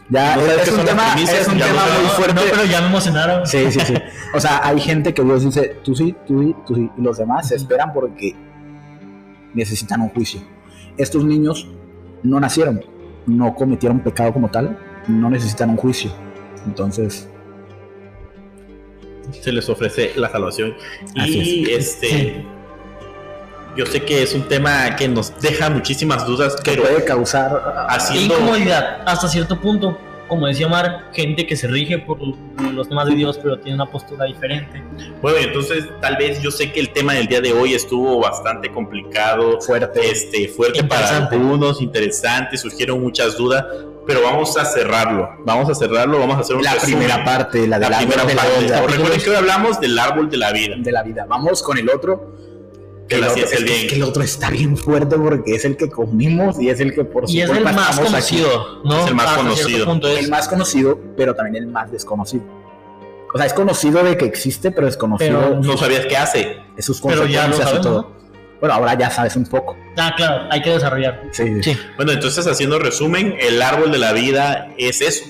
Speaker 3: Ya
Speaker 1: ¿No
Speaker 3: es
Speaker 1: qué
Speaker 3: un tema, es un
Speaker 1: Ya
Speaker 3: tema muy fuerte.
Speaker 2: no, pero ya me emocionaron.
Speaker 3: Sí, sí, sí. O sea, hay gente que Dios dice, tú sí, tú sí, tú sí. Y los demás se esperan porque necesitan un juicio. Estos niños no nacieron, no cometieron pecado como tal, no necesitan un juicio. Entonces,
Speaker 1: se les ofrece la salvación.
Speaker 3: Así
Speaker 1: Y este,
Speaker 2: Sí.
Speaker 1: yo sé que es un tema que nos deja muchísimas dudas,
Speaker 3: que
Speaker 1: pero
Speaker 3: puede causar
Speaker 1: haciendo
Speaker 2: Incomodidad, hasta cierto punto. Como decía Mar, gente que se rige por los temas de Dios, pero tiene una postura diferente.
Speaker 1: bueno, entonces tal vez yo sé que el tema del día de hoy estuvo bastante complicado,
Speaker 3: fuerte.
Speaker 1: este, fuerte para algunos, interesante, surgieron muchas dudas, pero vamos a cerrarlo, vamos a cerrarlo, vamos a hacer un
Speaker 3: la
Speaker 1: resumen.
Speaker 3: primera parte, la,
Speaker 1: la
Speaker 3: del árbol
Speaker 1: primera
Speaker 3: de la
Speaker 1: parte.
Speaker 3: vida.
Speaker 1: Recuerden que hoy hablamos del árbol de la vida,
Speaker 3: de la vida. Vamos con el otro.
Speaker 1: Que
Speaker 3: el
Speaker 1: la
Speaker 3: otro-
Speaker 1: ciencia
Speaker 3: es
Speaker 1: del
Speaker 3: que-
Speaker 1: bien.
Speaker 3: que el otro está bien fuerte porque es el que comimos y es el que por su
Speaker 2: Y es el más
Speaker 3: aquí.
Speaker 2: conocido, ¿no?
Speaker 1: Es el más
Speaker 2: Hasta
Speaker 1: conocido.
Speaker 2: es-
Speaker 3: El más conocido, pero también el más desconocido. O sea, es conocido de que existe, pero desconocido
Speaker 2: Pero-
Speaker 1: No sabías qué hace.
Speaker 3: de sus
Speaker 2: pero ya lo sabemos,
Speaker 3: todo.
Speaker 2: ¿no?
Speaker 3: Bueno, ahora ya sabes un poco.
Speaker 2: Ah, claro, hay que desarrollar.
Speaker 3: Sí, sí.
Speaker 2: Sí.
Speaker 1: Bueno, entonces haciendo resumen, el árbol de la vida es eso,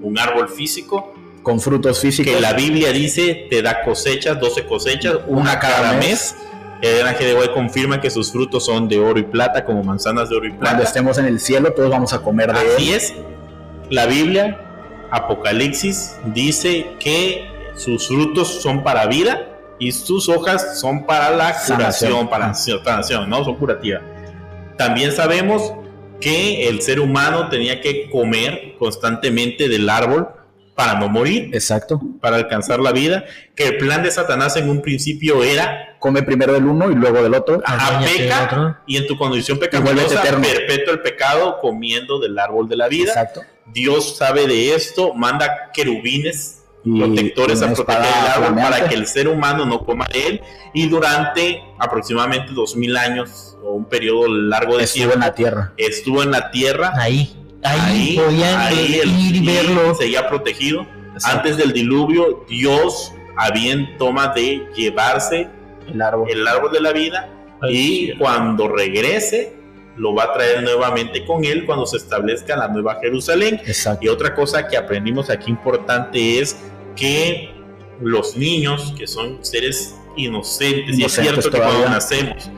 Speaker 1: un árbol físico
Speaker 3: Con frutos físicos.
Speaker 1: que la Biblia dice te da cosechas, 12 cosechas, una cada mes. El ángel de hoy confirma que sus frutos son de oro y plata, como manzanas de oro y
Speaker 3: Cuando
Speaker 1: plata.
Speaker 3: estemos en el cielo, todos vamos a comer de
Speaker 1: Así
Speaker 3: él.
Speaker 1: es. La Biblia, Apocalipsis, dice que sus frutos son para vida y sus hojas son para la
Speaker 3: Sanación.
Speaker 1: curación, para sanación, ¿no? Son curativas. También sabemos que el ser humano tenía que comer constantemente del árbol para no morir,
Speaker 3: Exacto.
Speaker 1: para alcanzar la vida, que el plan de Satanás en un principio era
Speaker 3: Come primero del uno y luego del otro.
Speaker 1: Ajá, peca
Speaker 2: otro.
Speaker 1: y en tu condición pecaminosa
Speaker 3: eterno.
Speaker 1: perpetua el pecado comiendo del árbol de la vida.
Speaker 3: Exacto.
Speaker 1: Dios sabe de esto, manda querubines protectores a proteger el árbol para que el ser humano no coma de él y durante aproximadamente dos mil años o un periodo largo de
Speaker 3: estuvo
Speaker 1: tiempo
Speaker 3: en la tierra.
Speaker 1: estuvo en la tierra
Speaker 2: Ahí. Ahí,
Speaker 1: ahí,
Speaker 2: podían
Speaker 1: ahí el-
Speaker 2: ir y verlo.
Speaker 1: seguía protegido
Speaker 3: Exacto.
Speaker 1: antes del diluvio Dios había en toma de llevarse
Speaker 3: El árbol.
Speaker 1: el árbol de la vida y cuando regrese lo va a traer nuevamente con él cuando se establezca la nueva Jerusalén
Speaker 3: Exacto.
Speaker 1: y otra cosa que aprendimos aquí importante es que los niños, que son seres inocentes, y es
Speaker 3: Inocentes
Speaker 1: cierto que
Speaker 3: todavía.
Speaker 1: cuando nacemos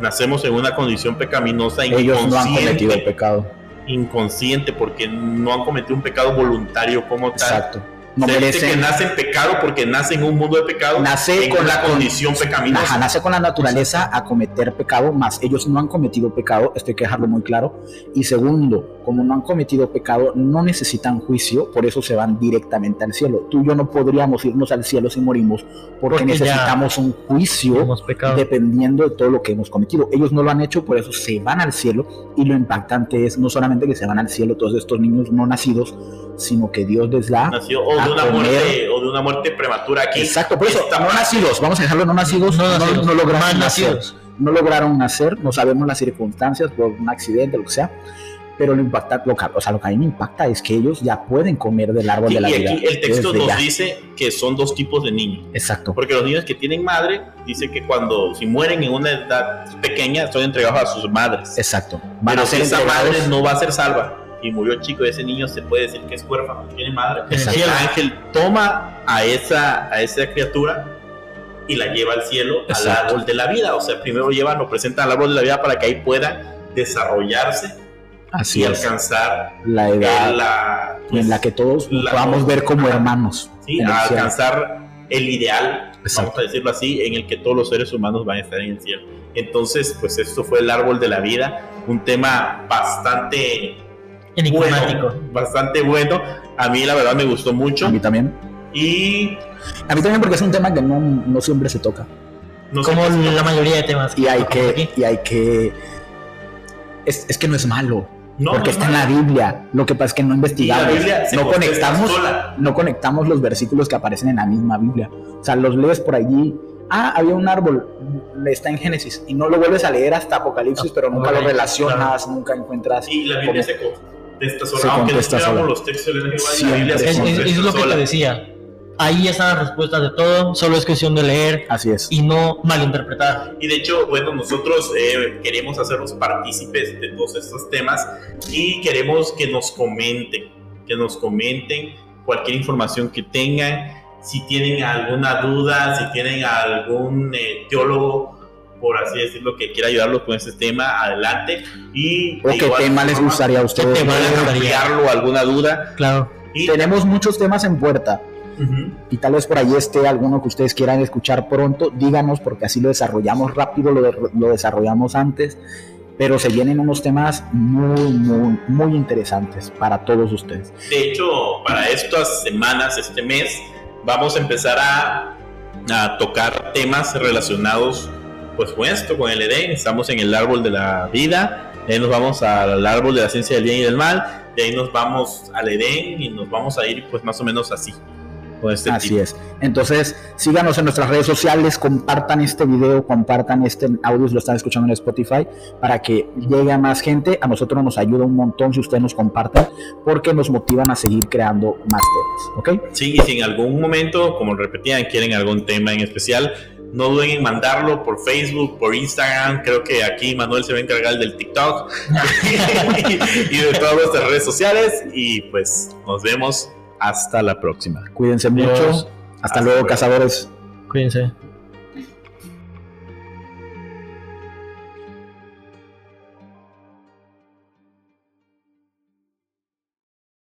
Speaker 1: nacemos en una condición pecaminosa
Speaker 3: Ellos no han cometido
Speaker 1: inconsciente,
Speaker 3: pecado.
Speaker 1: Inconsciente porque no han cometido un pecado voluntario como tal.
Speaker 3: No
Speaker 1: Se dice que
Speaker 3: merecen.
Speaker 1: nace en pecado porque nace en un mundo de pecado,
Speaker 3: Nace con la con-
Speaker 1: condición pecaminosa.
Speaker 3: Ajá, nace con la naturaleza a cometer pecado, más ellos no han cometido pecado, esto hay que dejarlo muy claro. Y segundo, como no han cometido pecado, no necesitan juicio, por eso se van directamente al cielo. Tú y yo no podríamos irnos al cielo si morimos, porque, necesitamos un juicio dependiendo de todo lo que hemos cometido. Ellos no lo han hecho, por eso se van al cielo. Y lo impactante es no solamente que se van al cielo todos estos niños no nacidos, sino que Dios les da.
Speaker 1: Nació o
Speaker 3: a
Speaker 1: de, una muerte, o de una muerte prematura aquí.
Speaker 3: Exacto, por eso,
Speaker 1: Esta
Speaker 3: no nacidos, vamos a dejarlo no nacidos,
Speaker 2: No
Speaker 3: no,
Speaker 2: nacidos,
Speaker 3: no lograron
Speaker 2: mal
Speaker 3: nacer.
Speaker 2: nacidos.
Speaker 3: No lograron nacer, no sabemos las circunstancias por un accidente, lo que sea. Pero lo impacta, lo, que- o sea, lo que a mí me impacta es que ellos ya pueden comer del árbol
Speaker 1: Sí,
Speaker 3: de la
Speaker 1: y
Speaker 3: vida.
Speaker 1: aquí el texto nos
Speaker 3: ya.
Speaker 1: dice que son dos tipos de niños.
Speaker 3: Exacto.
Speaker 1: Porque los niños que tienen madre, dice que cuando, si mueren en una edad pequeña, son entregados a sus madres.
Speaker 3: Exacto. Van
Speaker 1: Pero
Speaker 3: a ser
Speaker 1: esa madre no va a ser salva. Y murió chico, ese niño se puede decir que es huérfano, no tiene madre.
Speaker 3: Exacto.
Speaker 1: El ángel toma a esa, a esa criatura y la lleva al cielo, al
Speaker 3: Exacto.
Speaker 1: árbol de la vida. O sea, primero llevan, lo presentan al árbol de la vida para que ahí puedan desarrollarse
Speaker 3: Así
Speaker 1: y
Speaker 3: es.
Speaker 1: alcanzar
Speaker 3: La edad
Speaker 1: la,
Speaker 3: en la que todos
Speaker 1: la-
Speaker 3: podamos ver como hermanos.
Speaker 1: sí,
Speaker 3: en el
Speaker 1: a alcanzar el ideal,
Speaker 3: Exacto.
Speaker 1: vamos a decirlo así, en el que todos los seres humanos van a estar en el cielo. Entonces, pues esto fue el árbol de la vida, un tema bastante
Speaker 2: Enigmático.
Speaker 1: bueno, bastante bueno. A mí la verdad me gustó mucho
Speaker 3: A mí también.
Speaker 1: y
Speaker 3: A mí también porque es un tema que no, no siempre se toca.
Speaker 1: no
Speaker 2: Como la mayoría de temas.
Speaker 3: Y hay que,
Speaker 2: aquí.
Speaker 3: y hay que. Es, es que no es malo.
Speaker 1: no,
Speaker 3: porque
Speaker 1: no
Speaker 3: está
Speaker 1: es
Speaker 3: en la. Biblia. Lo que pasa es que no
Speaker 1: Y la
Speaker 3: investigamos.
Speaker 1: Biblia se
Speaker 3: no conectamos.
Speaker 1: sola.
Speaker 3: no conectamos los versículos que aparecen en la misma Biblia. O sea, los lees por allí. Ah, había un árbol, está en Génesis, y no lo vuelves a leer hasta Apocalipsis, pero nunca lo relacionas, nunca encuentras.
Speaker 1: Y la Biblia
Speaker 3: ¿Cómo?
Speaker 1: se contesta sola.
Speaker 3: Se
Speaker 1: Aunque no los textos de la Biblia,
Speaker 3: Siempre
Speaker 1: la Biblia
Speaker 2: Es, es- lo que
Speaker 1: sola.
Speaker 2: te decía. Ahí están las respuestas de todo, solo es cuestión de leer
Speaker 3: Así es.
Speaker 2: y no malinterpretar.
Speaker 1: Y de hecho, bueno, nosotros eh, queremos hacerlos partícipes de todos estos temas y queremos que nos comenten, que nos comenten cualquier información que tengan, si tienen alguna duda, si tienen algún eh, teólogo, por así decirlo, que quiera ayudarlos con este tema, adelante. Y
Speaker 3: ¿O qué tema les gustaría a ustedes?
Speaker 2: tema les
Speaker 3: ver?
Speaker 2: gustaría?
Speaker 1: ampliarlo, alguna duda.
Speaker 2: Claro.
Speaker 1: Y,
Speaker 3: Tenemos muchos temas en puerta.
Speaker 1: Ujú.
Speaker 3: y tal vez por ahí esté alguno que ustedes quieran escuchar pronto, díganos porque así lo desarrollamos rápido, lo, de- lo desarrollamos antes, pero se vienen unos temas muy, muy, muy interesantes para todos ustedes.
Speaker 1: De hecho, para estas semanas, este mes, vamos a empezar a, a tocar temas relacionados pues con esto, con el Edén. Estamos en el árbol de la vida, de ahí nos vamos al árbol de la ciencia del bien y del mal, de ahí nos vamos al Edén y nos vamos a ir pues más o menos así, con este
Speaker 3: Así
Speaker 1: tipo.
Speaker 3: es. Entonces, síganos en nuestras redes sociales, compartan este video, compartan este audio si lo están escuchando en Spotify para que llegue a más gente. A nosotros nos ayuda un montón si ustedes nos comparten porque nos motivan a seguir creando más temas. ¿Ok?
Speaker 1: Sí, y si en algún momento, como repetían, quieren algún tema en especial, no duden en mandarlo por Facebook, por Instagram. Creo que aquí Manuel se va a encargar del TikTok y de todas nuestras redes sociales. Y pues nos vemos hasta la próxima.
Speaker 3: Cuídense mucho. Hasta
Speaker 1: Hasta
Speaker 3: luego,
Speaker 1: luego.
Speaker 3: cazadores.
Speaker 2: Cuídense.